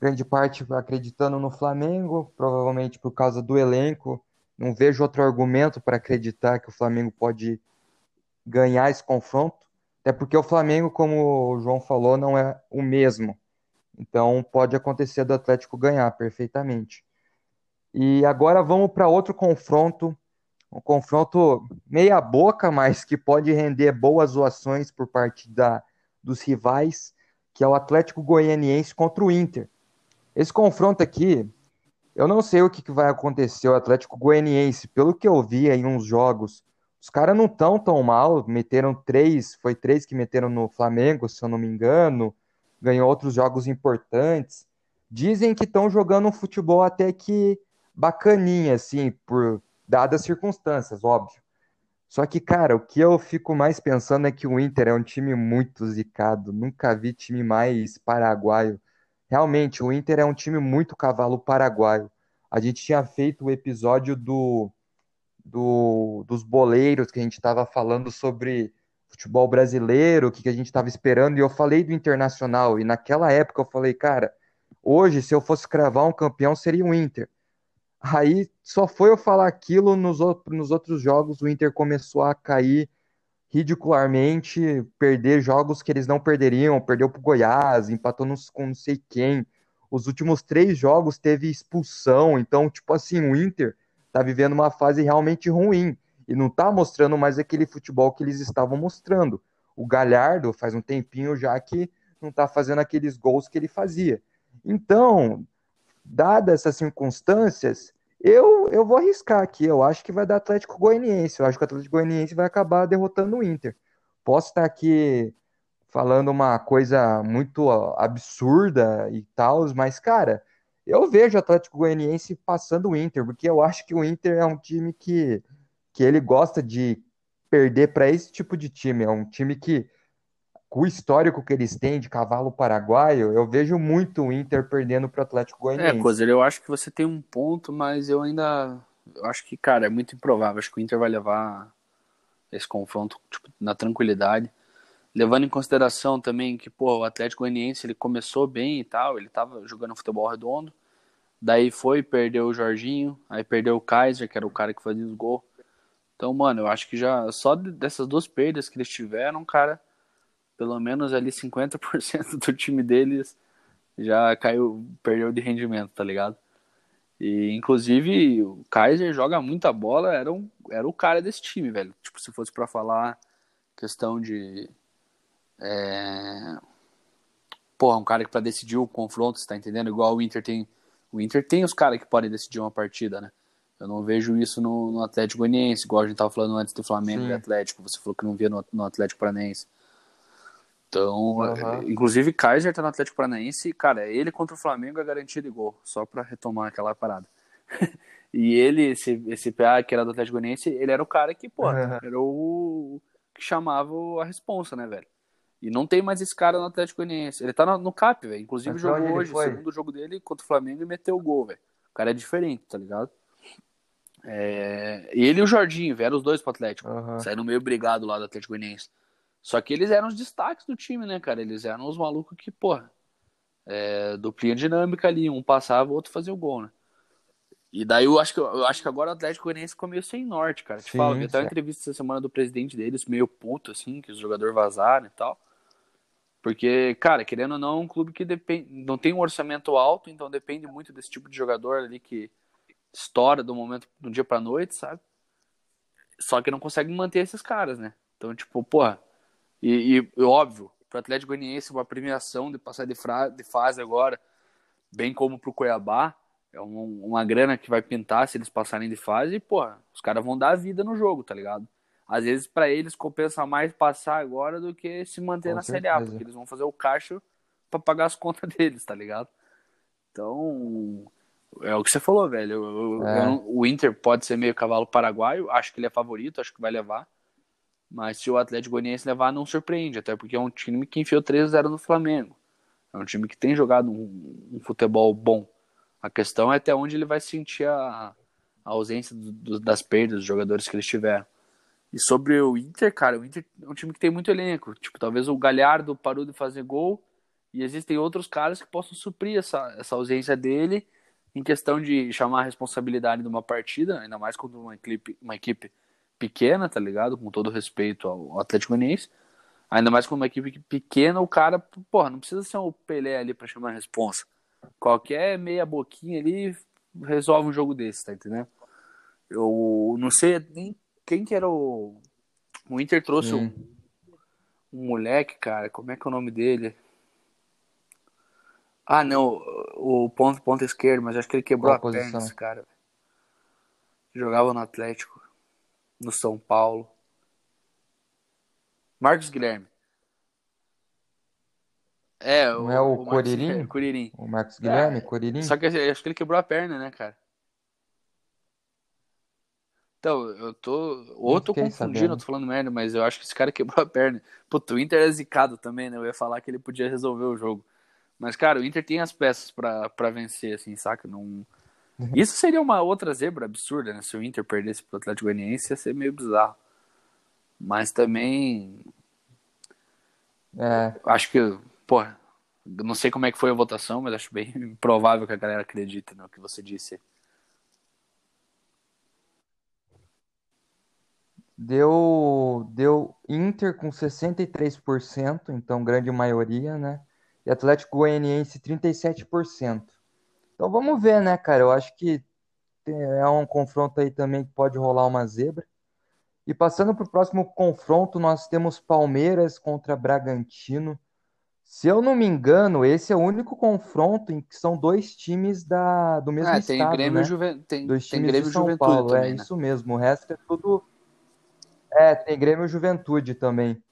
Grande parte acreditando no Flamengo, provavelmente por causa do elenco. Não vejo outro argumento para acreditar que o Flamengo pode ganhar esse confronto. Até porque o Flamengo, como o João falou, não é o mesmo. Então pode acontecer do Atlético ganhar perfeitamente. E agora vamos para outro confronto um confronto meia boca, mas que pode render boas ações por parte da, dos rivais, que é o Atlético Goianiense contra o Inter. Esse confronto aqui, eu não sei o que, que vai acontecer, o Atlético Goianiense, pelo que eu vi em uns jogos, os caras não estão tão mal, meteram três, foi três que meteram no Flamengo, se eu não me engano, ganhou outros jogos importantes. Dizem que estão jogando um futebol até que bacaninha, assim, por dadas as circunstâncias, óbvio. Só que, cara, o que eu fico mais pensando é que o Inter é um time muito zicado. Nunca vi time mais paraguaio. Realmente, o Inter é um time muito cavalo paraguaio. A gente tinha feito o episódio do, do dos boleiros, que a gente estava falando sobre futebol brasileiro, o que, que a gente estava esperando, e eu falei do Internacional. E naquela época eu falei, cara, hoje, se eu fosse cravar um campeão, seria o Inter. Aí só foi eu falar aquilo nos, outros, nos outros jogos, o Inter começou a cair ridicularmente, perder jogos que eles não perderiam, perdeu pro Goiás, empatou nos, com não sei quem. Os últimos três jogos teve expulsão, então, tipo assim, o Inter tá vivendo uma fase realmente ruim e não tá mostrando mais aquele futebol que eles estavam mostrando. O Galhardo faz um tempinho já que não tá fazendo aqueles gols que ele fazia. Então, dadas essas circunstâncias, eu, eu vou arriscar aqui. Eu acho que vai dar Atlético Goianiense. Eu acho que o Atlético Goianiense vai acabar derrotando o Inter. Posso estar aqui falando uma coisa muito absurda e tal, mas, cara, eu vejo o Atlético Goianiense passando o Inter, porque eu acho que o Inter é um time que, que ele gosta de perder para esse tipo de time. É um time que com o histórico que eles têm de cavalo paraguaio, eu vejo muito o Inter perdendo para o Atlético Goianiense. É, Cozer, eu acho que você tem um ponto, mas eu ainda eu acho que, cara, é muito improvável. Acho que o Inter vai levar esse confronto tipo, na tranquilidade. Levando em consideração também que, pô, o Atlético Goianiense ele começou bem e tal, ele tava jogando futebol redondo. Daí foi, perdeu o Jorginho, aí perdeu o Kaiser, que era o cara que fazia os gols. Então, mano, eu acho que já só dessas duas perdas que eles tiveram, cara, pelo menos ali 50% [LAUGHS] do time deles já caiu, perdeu de rendimento, tá ligado? E inclusive o Kaiser joga muita bola, era, um, era o cara desse time, velho. Tipo, se fosse para falar questão de. É... Porra, um cara que pra decidir o confronto, você tá entendendo? Igual o Inter tem. O Inter tem os caras que podem decidir uma partida, né? Eu não vejo isso no, no Atlético Goianiense, igual a gente tava falando antes do Flamengo Sim. e Atlético. Você falou que não via no, no Atlético Paranaense. Então, uhum. inclusive Kaiser tá no Atlético Paranaense, cara, ele contra o Flamengo é garantia de gol, só para retomar aquela parada. [LAUGHS] e ele, esse, esse PA que era do Atlético Paranaense, ele era o cara que, pô, uhum. era o que chamava a responsa, né, velho? E não tem mais esse cara no Atlético Goianiense. Ele tá no, no CAP, velho. Inclusive Mas jogou hoje, o segundo jogo dele contra o Flamengo e meteu o gol, velho. O cara é diferente, tá ligado? É... Ele e o Jorginho, velho, os dois pro Atlético. Uhum. Saíram meio brigado lá do Atlético Goianiense. Só que eles eram os destaques do time, né, cara? Eles eram os malucos que, porra, é, duplinha dinâmica ali, um passava, o outro fazia o gol, né? E daí eu acho que, eu acho que agora o Atlético Goianiense ficou meio sem norte, cara. Te Sim, falo, vi até uma entrevista essa semana do presidente deles, meio puto, assim, que os jogadores vazaram e tal. Porque, cara, querendo ou não, é um clube que depende, não tem um orçamento alto, então depende muito desse tipo de jogador ali que estoura do momento do dia pra noite, sabe? Só que não consegue manter esses caras, né? Então, tipo, porra, e, e óbvio, para o Atlético Goianiense, uma premiação de passar de, fra, de fase agora, bem como para o Cuiabá, é um, uma grana que vai pintar se eles passarem de fase. E, porra, os caras vão dar a vida no jogo, tá ligado? Às vezes, para eles, compensa mais passar agora do que se manter Com na certeza. Série A, porque eles vão fazer o caixa para pagar as [LAUGHS] contas deles, tá ligado? Então, é o que você falou, velho. Eu, é. eu, o Inter pode ser meio cavalo paraguaio, acho que ele é favorito, acho que vai levar. Mas se o Atlético Goianiense levar, não surpreende, até porque é um time que enfiou 3-0 no Flamengo. É um time que tem jogado um, um futebol bom. A questão é até onde ele vai sentir a, a ausência do, do, das perdas dos jogadores que eles tiveram. E sobre o Inter, cara, o Inter é um time que tem muito elenco. Tipo, talvez o Galhardo parou de fazer gol e existem outros caras que possam suprir essa, essa ausência dele em questão de chamar a responsabilidade de uma partida, ainda mais contra uma equipe, uma equipe pequena, tá ligado? Com todo respeito ao Atlético Goianiense. Ainda mais com uma equipe pequena, o cara, porra, não precisa ser um Pelé ali para chamar a responsa. Qualquer meia boquinha ali resolve um jogo desse, tá entendendo? Eu não sei nem quem que era o. O Inter trouxe um, um moleque, cara. Como é que é o nome dele? Ah, não, o ponto, ponto esquerdo, mas acho que ele quebrou Qual a posição? perna, esse cara. Jogava no Atlético, no São Paulo. Marcos Guilherme. É, Não o, é o, o Coririm? Coririm. O Marcos Guilherme, é, Coririm? Só que acho que ele quebrou a perna, né, cara? Então, eu tô. Ou eu tô confundindo, sabendo. eu tô falando merda, mas eu acho que esse cara quebrou a perna. Puta, o Inter é zicado também, né? Eu ia falar que ele podia resolver o jogo. Mas, cara, o Inter tem as peças para vencer, assim, saca? Não... Uhum. Isso seria uma outra zebra absurda, né? Se o Inter perdesse pro Atlético Goianiense, ia ser meio bizarro. Mas também. É. Acho que, pô, não sei como é que foi a votação, mas acho bem [LAUGHS] provável que a galera acredite no que você disse. Deu, deu Inter com 63%, então grande maioria, né? e Atlético Goianiense 37%. Então vamos ver, né, cara? Eu acho que é um confronto aí também que pode rolar uma zebra. E passando para o próximo confronto, nós temos Palmeiras contra Bragantino. Se eu não me engano, esse é o único confronto em que são dois times da, do mesmo ah, tem estado, Grêmio né? Juve... tem, dois tem times Grêmio de São Juventude Paulo, também, é né? isso mesmo. O resto é tudo... É, tem Grêmio Juventude também.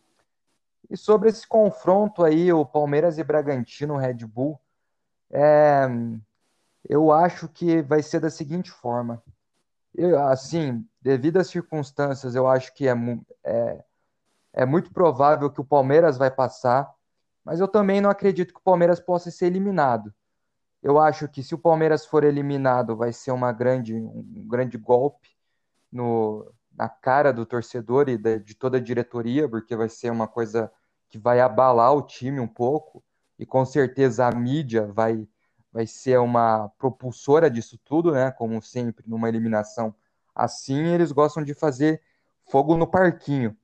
E sobre esse confronto aí, o Palmeiras e Bragantino, Red Bull, é, eu acho que vai ser da seguinte forma. Eu, assim, devido às circunstâncias, eu acho que é, é, é muito provável que o Palmeiras vai passar, mas eu também não acredito que o Palmeiras possa ser eliminado. Eu acho que se o Palmeiras for eliminado, vai ser uma grande, um grande golpe no, na cara do torcedor e de, de toda a diretoria, porque vai ser uma coisa que vai abalar o time um pouco, e com certeza a mídia vai, vai ser uma propulsora disso tudo, né? Como sempre, numa eliminação assim, eles gostam de fazer fogo no parquinho.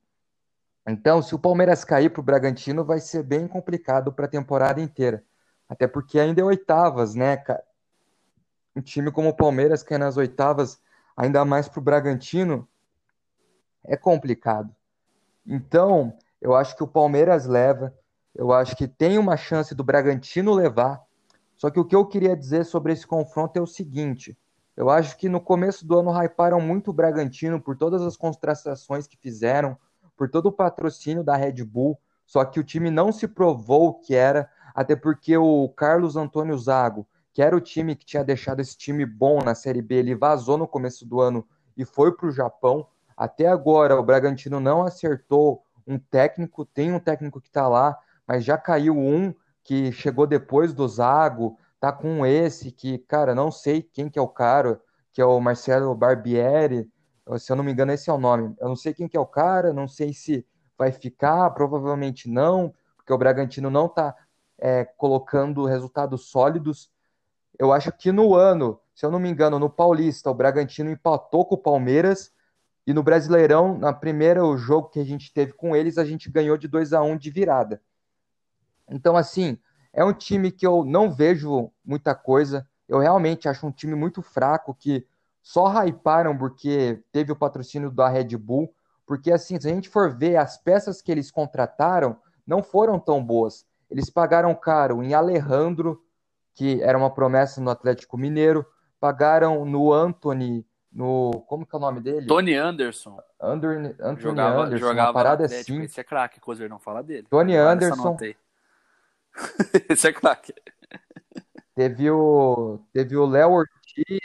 Então, se o Palmeiras cair para o Bragantino, vai ser bem complicado para a temporada inteira. Até porque ainda é oitavas, né, cara? Um time como o Palmeiras cair nas oitavas, ainda mais para o Bragantino, é complicado. Então, eu acho que o Palmeiras leva. Eu acho que tem uma chance do Bragantino levar. Só que o que eu queria dizer sobre esse confronto é o seguinte: eu acho que no começo do ano hyparam muito o Bragantino por todas as contratações que fizeram, por todo o patrocínio da Red Bull. Só que o time não se provou o que era, até porque o Carlos Antônio Zago, que era o time que tinha deixado esse time bom na Série B, ele vazou no começo do ano e foi para o Japão. Até agora, o Bragantino não acertou um técnico, tem um técnico que está lá, mas já caiu um que chegou depois do Zago, tá com esse que, cara, não sei quem que é o cara, que é o Marcelo Barbieri, se eu não me engano esse é o nome. Eu não sei quem que é o cara, não sei se vai ficar, provavelmente não, porque o Bragantino não está é, colocando resultados sólidos. Eu acho que no ano, se eu não me engano, no Paulista, o Bragantino empatou com o Palmeiras e no Brasileirão, na primeiro jogo que a gente teve com eles, a gente ganhou de 2 a 1 de virada. Então, assim, é um time que eu não vejo muita coisa. Eu realmente acho um time muito fraco que só hyparam porque teve o patrocínio da Red Bull. Porque, assim, se a gente for ver, as peças que eles contrataram não foram tão boas. Eles pagaram caro em Alejandro, que era uma promessa no Atlético Mineiro, pagaram no Anthony, no. Como que é o nome dele? Tony Anderson. Under, Anthony jogava, Anderson, jogava uma parada assim. Esse é craque, Cozer, não fala dele. Tony Anderson. [LAUGHS] esse é craque. Teve o. Teve o Léo Ortiz.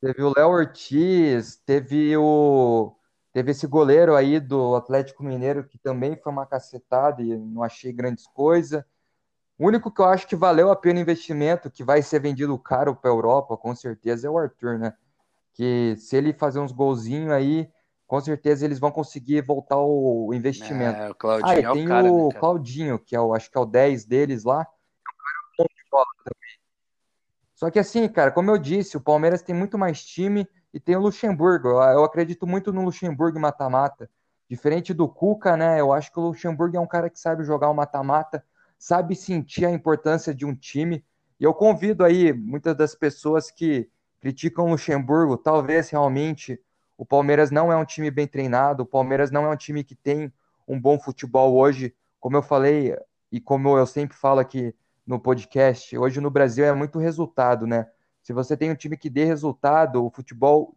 Teve o Léo Ortiz. Teve o. Teve esse goleiro aí do Atlético Mineiro que também foi uma cacetada e não achei grandes coisas. O único que eu acho que valeu a pena o investimento, que vai ser vendido caro para a Europa, com certeza, é o Arthur, né? Que se ele fazer uns golzinhos aí, com certeza eles vão conseguir voltar o investimento. É, o Claudinho ah, e tem é o, cara, o né, Claudinho, que é o, acho que é o 10 deles lá. É um cara de bola também. Só que assim, cara, como eu disse, o Palmeiras tem muito mais time e tem o Luxemburgo. Eu acredito muito no Luxemburgo mata-mata. Diferente do Cuca, né? Eu acho que o Luxemburgo é um cara que sabe jogar o mata-mata sabe sentir a importância de um time. E eu convido aí muitas das pessoas que criticam o Luxemburgo, talvez realmente o Palmeiras não é um time bem treinado, o Palmeiras não é um time que tem um bom futebol hoje, como eu falei e como eu sempre falo aqui no podcast, hoje no Brasil é muito resultado, né? Se você tem um time que dê resultado, o futebol,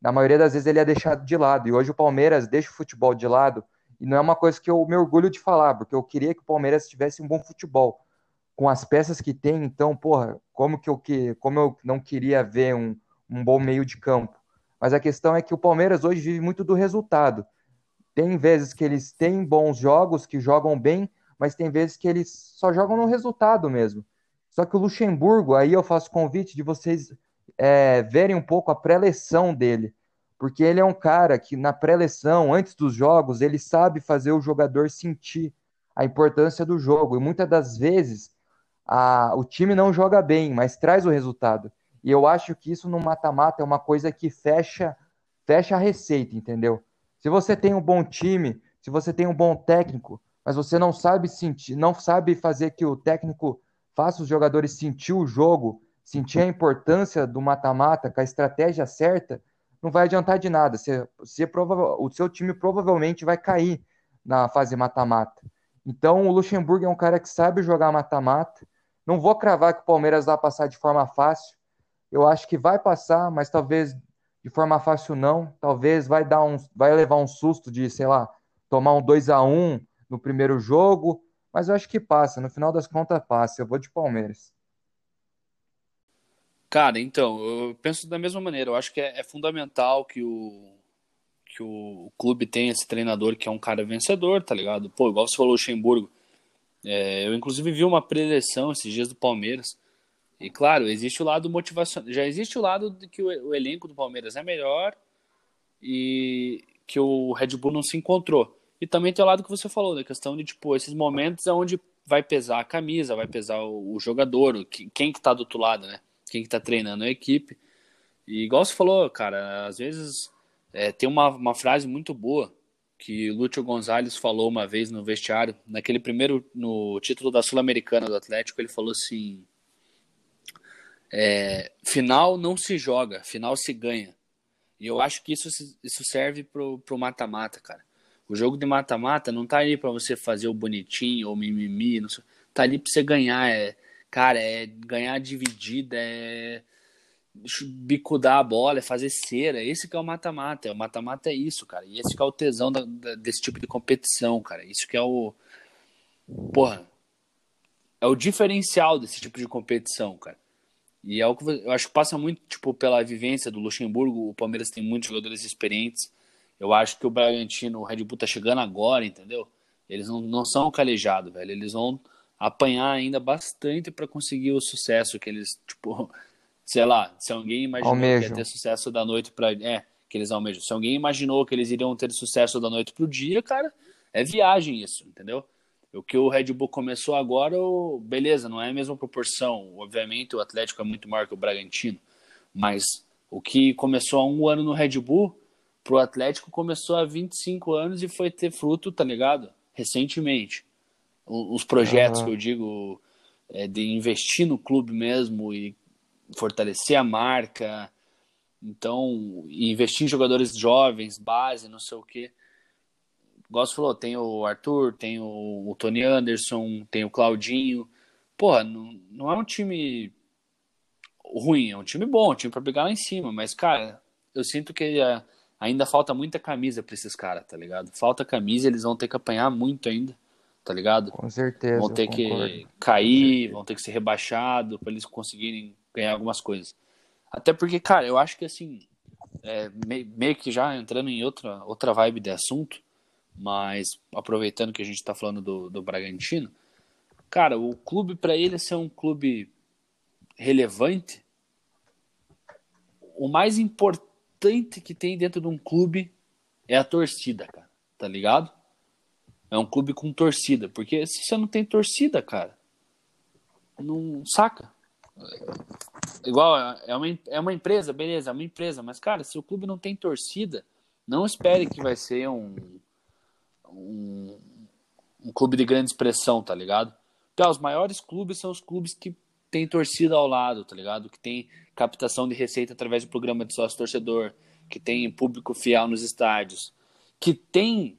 na maioria das vezes ele é deixado de lado. E hoje o Palmeiras deixa o futebol de lado e não é uma coisa que eu me orgulho de falar, porque eu queria que o Palmeiras tivesse um bom futebol. Com as peças que tem, então, porra, como que eu, que, como eu não queria ver um, um bom meio de campo. Mas a questão é que o Palmeiras hoje vive muito do resultado. Tem vezes que eles têm bons jogos, que jogam bem, mas tem vezes que eles só jogam no resultado mesmo. Só que o Luxemburgo, aí eu faço convite de vocês é, verem um pouco a pré-leção dele porque ele é um cara que na pré-eleção, antes dos jogos, ele sabe fazer o jogador sentir a importância do jogo. E muitas das vezes a, o time não joga bem, mas traz o resultado. E eu acho que isso no mata-mata é uma coisa que fecha, fecha a receita, entendeu? Se você tem um bom time, se você tem um bom técnico, mas você não sabe sentir, não sabe fazer que o técnico faça os jogadores sentir o jogo, sentir a importância do mata-mata, com a estratégia certa, não vai adiantar de nada. Você, você prova, o seu time provavelmente vai cair na fase mata-mata. Então, o Luxemburgo é um cara que sabe jogar mata-mata. Não vou cravar que o Palmeiras vai passar de forma fácil. Eu acho que vai passar, mas talvez de forma fácil não. Talvez vai dar um, vai levar um susto de, sei lá, tomar um 2 a 1 no primeiro jogo, mas eu acho que passa. No final das contas passa. Eu vou de Palmeiras. Cara, então, eu penso da mesma maneira. Eu acho que é, é fundamental que o, que o, clube tenha esse treinador que é um cara vencedor, tá ligado? Pô, igual você falou, Luxemburgo. É, eu, inclusive, vi uma preleção esses dias do Palmeiras. E, claro, existe o lado motivacional. Já existe o lado de que o, o elenco do Palmeiras é melhor e que o Red Bull não se encontrou. E também tem o lado que você falou, da questão de, tipo, esses momentos onde vai pesar a camisa, vai pesar o, o jogador, o, quem que tá do outro lado, né? quem que tá treinando a equipe. E igual você falou, cara, às vezes é, tem uma, uma frase muito boa que Lúcio Gonzalez falou uma vez no vestiário, naquele primeiro, no título da Sul-Americana do Atlético, ele falou assim, é, final não se joga, final se ganha. E eu acho que isso, isso serve pro, pro mata-mata, cara. O jogo de mata-mata não tá ali para você fazer o bonitinho ou mimimi, não sei, tá ali para você ganhar, é, Cara, é ganhar dividida, é bicudar a bola, é fazer cera. Esse que é o mata-mata. O mata-mata é isso, cara. E esse que é o tesão da, da, desse tipo de competição, cara. Isso que é o. Porra. É o diferencial desse tipo de competição, cara. E é o que eu acho que passa muito, tipo, pela vivência do Luxemburgo. O Palmeiras tem muitos jogadores experientes. Eu acho que o Bragantino, o Red Bull tá chegando agora, entendeu? Eles não, não são calejados, velho. Eles vão apanhar ainda bastante para conseguir o sucesso que eles, tipo, sei lá, se alguém imaginou Almejam. que ia ter sucesso da noite para é, que eles almejam. Se alguém imaginou que eles iriam ter sucesso da noite pro dia, cara, é viagem isso, entendeu? O que o Red Bull começou agora, beleza, não é a mesma proporção. Obviamente o Atlético é muito maior que o Bragantino, mas o que começou há um ano no Red Bull, pro Atlético começou há 25 anos e foi ter fruto, tá ligado? Recentemente os projetos uhum. que eu digo é, de investir no clube mesmo e fortalecer a marca, então investir em jogadores jovens, base, não sei o que. Gosto falou, tem o Arthur, tem o, Tony Anderson, tem o Claudinho. Porra, não, não é um time ruim, é um time bom, um time para brigar lá em cima, mas cara, eu sinto que é, ainda falta muita camisa para esses caras, tá ligado? Falta camisa, eles vão ter que apanhar muito ainda tá ligado? Com certeza. Vão ter que cair, vão ter que ser rebaixados para eles conseguirem ganhar algumas coisas. Até porque, cara, eu acho que assim, é, meio que já entrando em outra, outra vibe de assunto, mas aproveitando que a gente está falando do, do Bragantino, Cara, o clube, para ele ser um clube relevante, o mais importante que tem dentro de um clube é a torcida, cara. Tá ligado? É um clube com torcida. Porque se você não tem torcida, cara, não saca. Igual, é uma, é uma empresa, beleza, é uma empresa, mas, cara, se o clube não tem torcida, não espere que vai ser um, um, um clube de grande expressão, tá ligado? Os maiores clubes são os clubes que tem torcida ao lado, tá ligado? Que tem captação de receita através do programa de sócio-torcedor, que tem público fiel nos estádios, que tem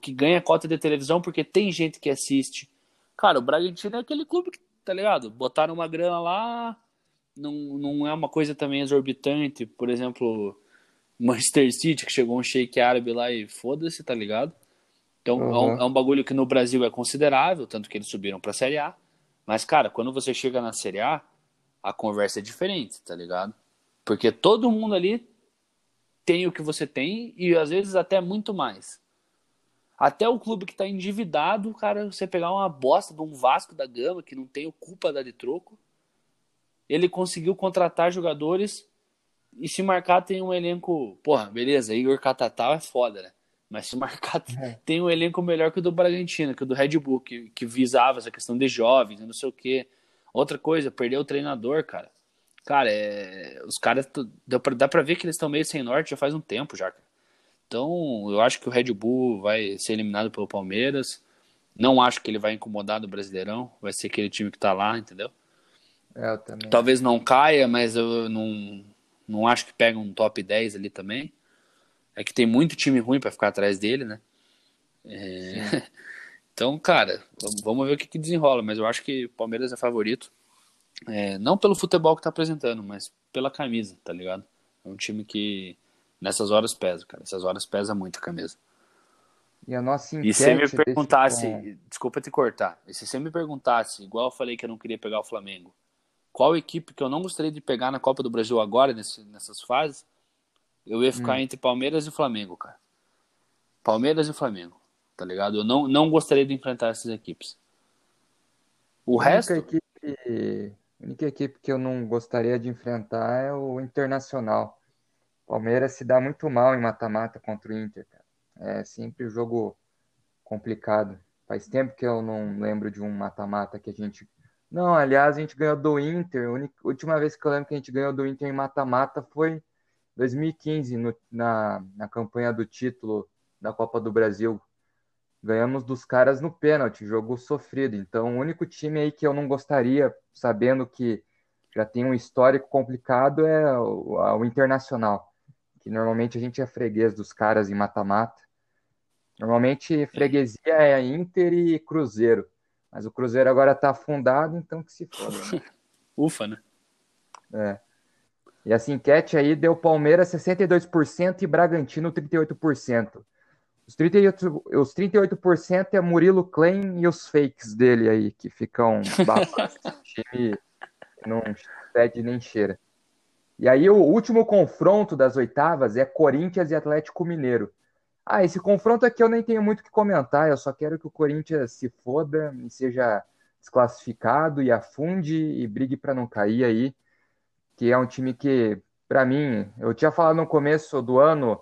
que ganha cota de televisão porque tem gente que assiste. Cara, o Bragantino é aquele clube que, tá ligado? Botaram uma grana lá, não, não é uma coisa também exorbitante, por exemplo, Manchester City, que chegou um shake árabe lá e foda-se, tá ligado? Então uhum. é, um, é, um, bagulho que no Brasil é considerável, tanto que eles subiram pra Série A. Mas, cara, quando você chega na Série A, a conversa é diferente, tá ligado? Porque todo mundo ali tem o que você tem e às vezes até muito mais. Até o clube que tá endividado, cara, você pegar uma bosta de um Vasco da Gama que não tem o culpa da de troco, ele conseguiu contratar jogadores e se marcar tem um elenco, porra, beleza, Igor Catatal é foda, né? Mas se marcar, é. tem um elenco melhor que o do Bragantino, que o do Red Bull, que, que visava essa questão de jovens, não sei o quê. Outra coisa, perdeu o treinador, cara. Cara, é, os caras, dá pra, dá pra ver que eles estão meio sem norte já faz um tempo já, cara. Então, eu acho que o Red Bull vai ser eliminado pelo Palmeiras. Não acho que ele vai incomodar no Brasileirão. Vai ser aquele time que tá lá, entendeu? É, eu também. Talvez não caia, mas eu não, não acho que pega um top 10 ali também. É que tem muito time ruim para ficar atrás dele, né? É... [LAUGHS] Então, cara, vamos ver o que, que, desenrola, mas eu acho que o Palmeiras é favorito. É, não pelo futebol que tá apresentando, mas pela camisa, tá ligado? É um time que nessas horas pesa, cara. Essas horas pesa muito a camisa. E a nossa E se me perguntasse, desse... desculpa te cortar, e se você me perguntasse, igual eu falei que eu não queria pegar o Flamengo, qual equipe que eu não gostaria de pegar na Copa do Brasil agora, nesse, nessas fases, eu ia ficar hum. entre Palmeiras e Flamengo, cara. Palmeiras e Flamengo, tá ligado? Eu não, não gostaria de enfrentar essas equipes. O a resto. Equipe, a única equipe que eu não gostaria de enfrentar é o Internacional. Palmeiras se dá muito mal em mata-mata contra o Inter, cara. É sempre um jogo complicado. Faz tempo que eu não lembro de um mata-mata que a gente. Não, aliás, a gente ganhou do Inter. A última vez que eu lembro que a gente ganhou do Inter em mata-mata foi 2015, no, na, na campanha do título da Copa do Brasil. Ganhamos dos caras no pênalti, jogo sofrido. Então, o único time aí que eu não gostaria, sabendo que já tem um histórico complicado, é o, o Internacional. Que normalmente a gente é freguês dos caras em mata-mata. Normalmente freguesia é Inter e Cruzeiro. Mas o Cruzeiro agora tá afundado, então que se foda. Né? [LAUGHS] Ufa, né? É. E essa enquete aí deu Palmeiras 62% e Bragantino 38%. Os 38%, os 38% é Murilo Klein e os fakes dele aí, que ficam [LAUGHS] babados. time não pede nem cheira. E aí o último confronto das oitavas é Corinthians e Atlético Mineiro. Ah, esse confronto aqui eu nem tenho muito o que comentar, eu só quero que o Corinthians se foda e seja desclassificado e afunde e brigue para não cair aí que é um time que, para mim, eu tinha falado no começo do ano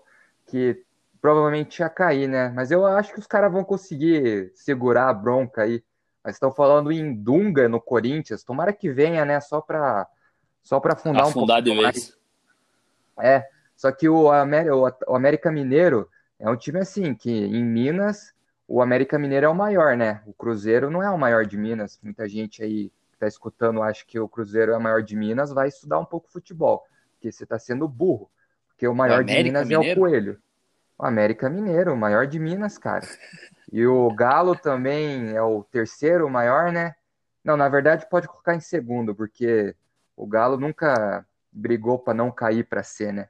que provavelmente ia cair, né? Mas eu acho que os caras vão conseguir segurar a bronca aí. Mas estão falando em Dunga no Corinthians, tomara que venha, né? Só para só para afundar, afundar um pouco de mais. vez. É, só que o, América, o América Mineiro é um time assim que em Minas o América Mineiro é o maior, né? O Cruzeiro não é o maior de Minas. Muita gente aí está escutando acha que o Cruzeiro é o maior de Minas, vai estudar um pouco futebol, porque você está sendo burro. Porque o maior de Minas Mineiro? é o Coelho. O América Mineiro, o maior de Minas, cara. E o Galo também é o terceiro maior, né? Não, na verdade pode colocar em segundo, porque o Galo nunca brigou para não cair para ser, né?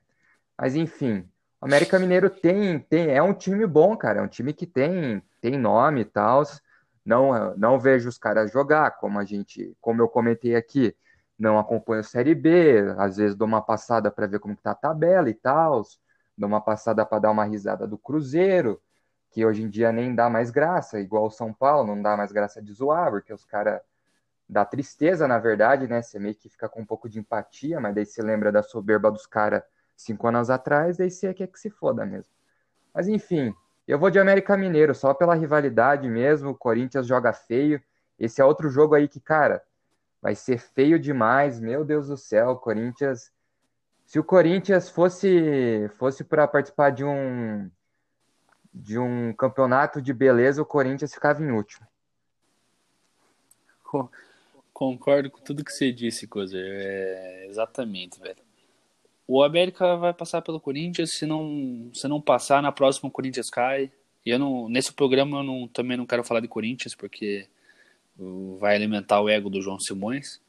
Mas enfim, o América Mineiro tem, tem, é um time bom, cara. É um time que tem, tem nome e tal não, não vejo os caras jogar, como a gente, como eu comentei aqui, não acompanho Série B, às vezes dou uma passada para ver como está a tabela e tal, dou uma passada para dar uma risada do Cruzeiro, que hoje em dia nem dá mais graça, igual o São Paulo, não dá mais graça de zoar, porque os caras dá tristeza, na verdade, né? Você meio que fica com um pouco de empatia, mas daí você lembra da soberba dos caras cinco anos atrás, daí você quer que se foda mesmo. Mas enfim, eu vou de América Mineiro, só pela rivalidade mesmo. O Corinthians joga feio. Esse é outro jogo aí que, cara, vai ser feio demais. Meu Deus do céu, Corinthians. Se o Corinthians fosse fosse para participar de um de um campeonato de beleza, o Corinthians ficava em último. Concordo com tudo que você disse, coisa. É, exatamente, velho. O América vai passar pelo Corinthians, se não, se não passar, na próxima o Corinthians cai. E eu não, nesse programa eu não, também não quero falar de Corinthians, porque vai alimentar o ego do João Simões.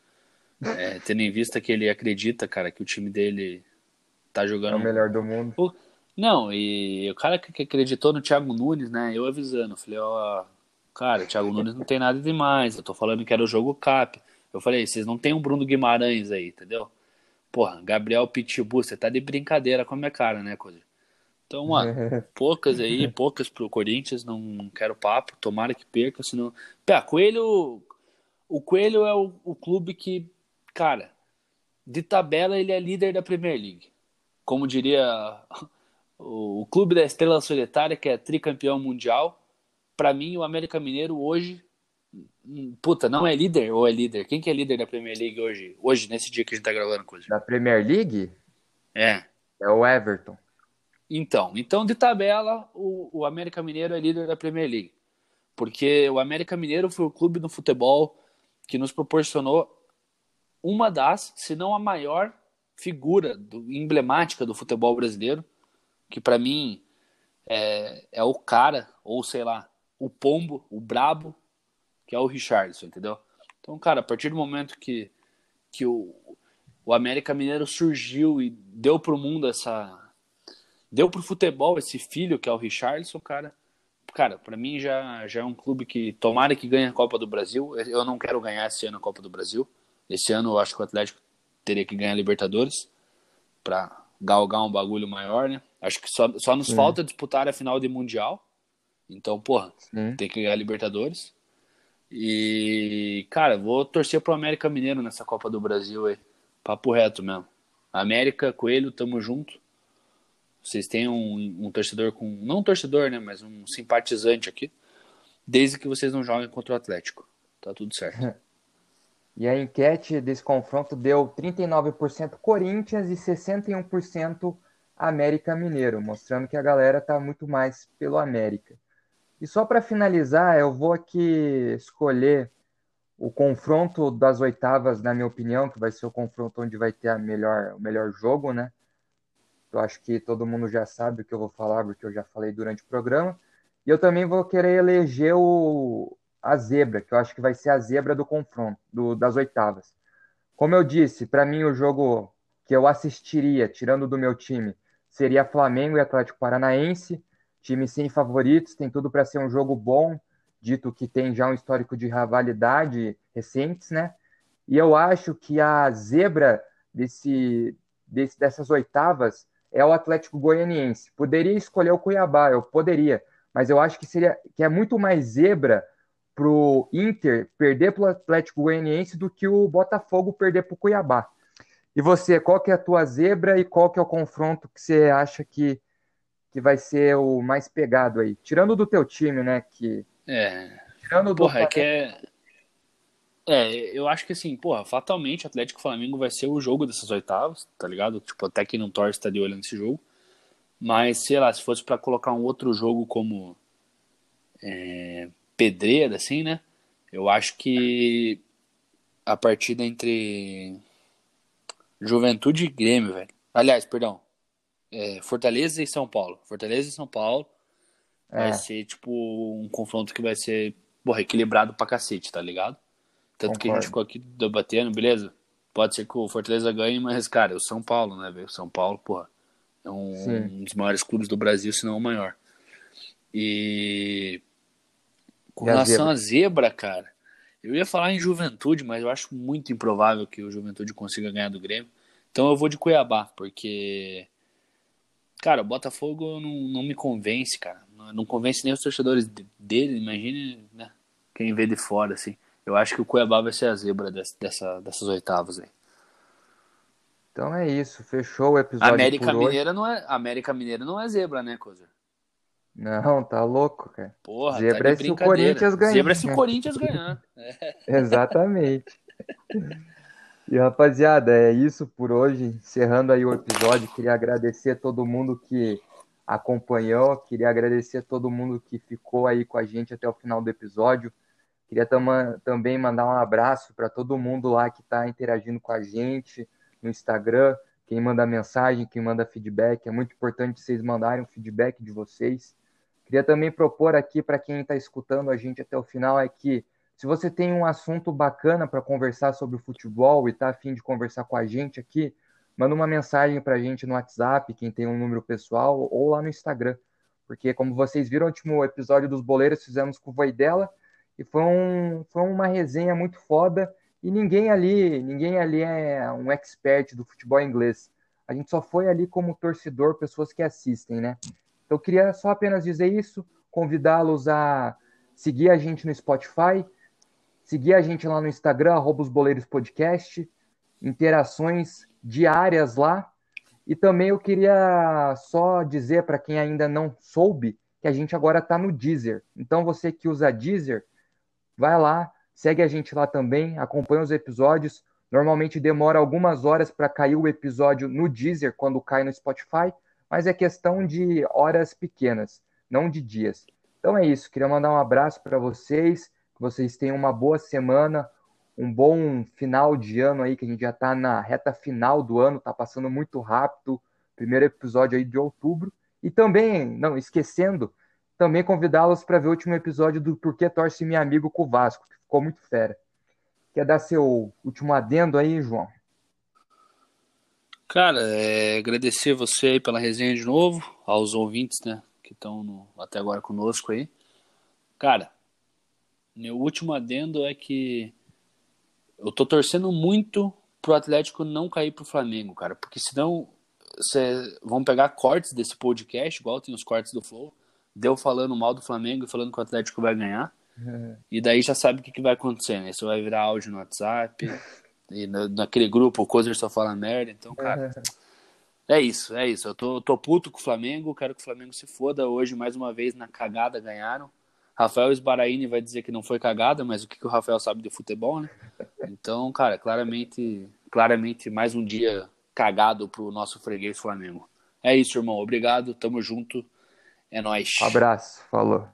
É, tendo em vista que ele acredita, cara, que o time dele tá jogando. É o melhor do mundo. Não, e o cara que acreditou no Thiago Nunes, né? Eu avisando, falei, ó, cara, o Thiago Nunes não tem nada demais. Eu tô falando que era o jogo cap. Eu falei, vocês não tem um Bruno Guimarães aí, entendeu? Porra, Gabriel Pitbull, você tá de brincadeira com a minha cara, né, coisa? Então, mano, [LAUGHS] poucas aí, poucas pro Corinthians, não quero papo, tomara que perca, senão. Pé, Coelho. O Coelho é o, o clube que, cara, de tabela ele é líder da Premier League. Como diria [LAUGHS] o, o clube da Estrela Solitária, que é tricampeão mundial, para mim, o América Mineiro hoje. Puta, não é líder ou é líder? Quem que é líder da Premier League hoje? Hoje, nesse dia que a gente tá gravando coisa. Da Premier League? É. É o Everton. Então, então de tabela, o, o América Mineiro é líder da Premier League. Porque o América Mineiro foi o clube no futebol que nos proporcionou uma das, se não a maior figura do, emblemática do futebol brasileiro, que para mim é, é o cara, ou sei lá, o pombo, o brabo, que é o Richardson, entendeu? Então, cara, a partir do momento que, que o, o América Mineiro surgiu e deu pro mundo essa. Deu pro futebol esse filho que é o Richardson, cara. Cara, para mim já, já é um clube que tomara que ganhe a Copa do Brasil. Eu não quero ganhar esse ano a Copa do Brasil. Esse ano eu acho que o Atlético teria que ganhar a Libertadores para galgar um bagulho maior, né? Acho que só, só nos Sim. falta disputar a final de Mundial. Então, porra, Sim. tem que ganhar a Libertadores. E, cara, vou torcer pro América Mineiro nessa Copa do Brasil aí. Papo reto mesmo. América, Coelho, tamo junto. Vocês têm um, um torcedor com. Não um torcedor, né? Mas um simpatizante aqui. Desde que vocês não joguem contra o Atlético. Tá tudo certo. [LAUGHS] E a enquete desse confronto deu 39% Corinthians e 61% América Mineiro, mostrando que a galera tá muito mais pelo América. E só para finalizar, eu vou aqui escolher o confronto das oitavas, na minha opinião, que vai ser o confronto onde vai ter a melhor, o melhor jogo, né? Eu acho que todo mundo já sabe o que eu vou falar, porque eu já falei durante o programa. E eu também vou querer eleger o, a zebra, que eu acho que vai ser a zebra do confronto, do, das oitavas. Como eu disse, para mim o jogo que eu assistiria, tirando do meu time, seria Flamengo e Atlético Paranaense time sem favoritos, tem tudo para ser um jogo bom, dito que tem já um histórico de rivalidade recentes, né? E eu acho que a zebra desse, desse, dessas oitavas é o Atlético Goianiense. Poderia escolher o Cuiabá, eu poderia, mas eu acho que seria que é muito mais zebra pro Inter perder para o Atlético Goianiense do que o Botafogo perder para o Cuiabá. E você, qual que é a tua zebra e qual que é o confronto que você acha que que vai ser o mais pegado aí? Tirando do teu time, né? Que... É. Tirando do. Porra, é que é. É, eu acho que assim, porra, fatalmente Atlético Flamengo vai ser o jogo dessas oitavas, tá ligado? Tipo, até quem não torce tá de olho nesse jogo. Mas, sei lá, se fosse para colocar um outro jogo como é, pedreira, assim, né? Eu acho que a partida entre Juventude e Grêmio, velho. Aliás, perdão, é, Fortaleza e São Paulo. Fortaleza e São Paulo é. vai ser, tipo, um confronto que vai ser, porra, equilibrado pra cacete, tá ligado? Tanto Concordo. que a gente ficou aqui debatendo, beleza? Pode ser que o Fortaleza ganhe, mas, cara, o São Paulo, né, velho? São Paulo, porra, é um, um, dos maiores clubes do Brasil, se não o maior. E com e relação à zebra, cara, eu ia falar em Juventude, mas eu acho muito improvável que o Juventude consiga ganhar do Grêmio. Então eu vou de Cuiabá, porque Cara, o Botafogo não, não me convence, cara. não convence nem os torcedores dele, imagine né, quem vê de fora, assim. Eu acho que o Cuiabá vai ser a zebra dessa, dessas oitavas aí. Então é isso, fechou o episódio. América Mineira não é América Mineira não é zebra, né, Coisa? Não, tá louco, cara. Porra, tá zebra tá é se o Corinthians ganhar. Zebra é se o Corinthians ganhar. [LAUGHS] Exatamente. [LAUGHS] E rapaziada, é isso por hoje. Encerrando aí o episódio, queria agradecer a todo mundo que acompanhou, queria agradecer a todo mundo que ficou aí com a gente até o final do episódio. Queria tam também mandar um abraço para todo mundo lá que está interagindo com a gente no Instagram, quem manda mensagem, quem manda feedback. É muito importante vocês mandarem o feedback de vocês. Queria também propor aqui para quem está escutando a gente até o final é que se você tem um assunto bacana para conversar sobre o futebol e está afim de conversar com a gente aqui, manda uma mensagem para a gente no WhatsApp, quem tem um número pessoal, ou lá no Instagram. Porque, como vocês viram, o último episódio dos Boleiros fizemos com o Voidela e foi, um, foi uma resenha muito foda. E ninguém ali, ninguém ali é um expert do futebol inglês. A gente só foi ali como torcedor, pessoas que assistem, né? Então, eu queria só apenas dizer isso, convidá-los a seguir a gente no Spotify, seguir a gente lá no Instagram, arroba os Boleiros Podcast, interações diárias lá. E também eu queria só dizer para quem ainda não soube que a gente agora está no Deezer. Então você que usa Deezer, vai lá, segue a gente lá também, acompanha os episódios. Normalmente demora algumas horas para cair o episódio no Deezer quando cai no Spotify, mas é questão de horas pequenas, não de dias. Então é isso, queria mandar um abraço para vocês que vocês tenham uma boa semana, um bom final de ano aí, que a gente já está na reta final do ano, está passando muito rápido, primeiro episódio aí de outubro. E também, não esquecendo, também convidá-los para ver o último episódio do Porquê Torce Meu Amigo com o Vasco, que ficou muito fera. Quer dar seu último adendo aí, João? Cara, é, agradecer você aí pela resenha de novo, aos ouvintes, né, que estão até agora conosco aí. Cara, meu último adendo é que eu tô torcendo muito pro Atlético não cair pro Flamengo, cara, porque senão cê, vão pegar cortes desse podcast, igual tem os cortes do Flow, deu falando mal do Flamengo e falando que o Atlético vai ganhar. Uhum. E daí já sabe o que, que vai acontecer, né? Isso vai virar áudio no WhatsApp. [LAUGHS] e na, naquele grupo o Cozer só fala merda. Então, cara, uhum. é isso, é isso. Eu tô, tô puto com o Flamengo, quero que o Flamengo se foda. Hoje, mais uma vez, na cagada ganharam. Rafael Esbaraini vai dizer que não foi cagada, mas o que, que o Rafael sabe de futebol, né? Então, cara, claramente, claramente mais um dia cagado pro nosso freguês Flamengo. É isso, irmão. Obrigado, tamo junto. É nóis. Abraço, falou.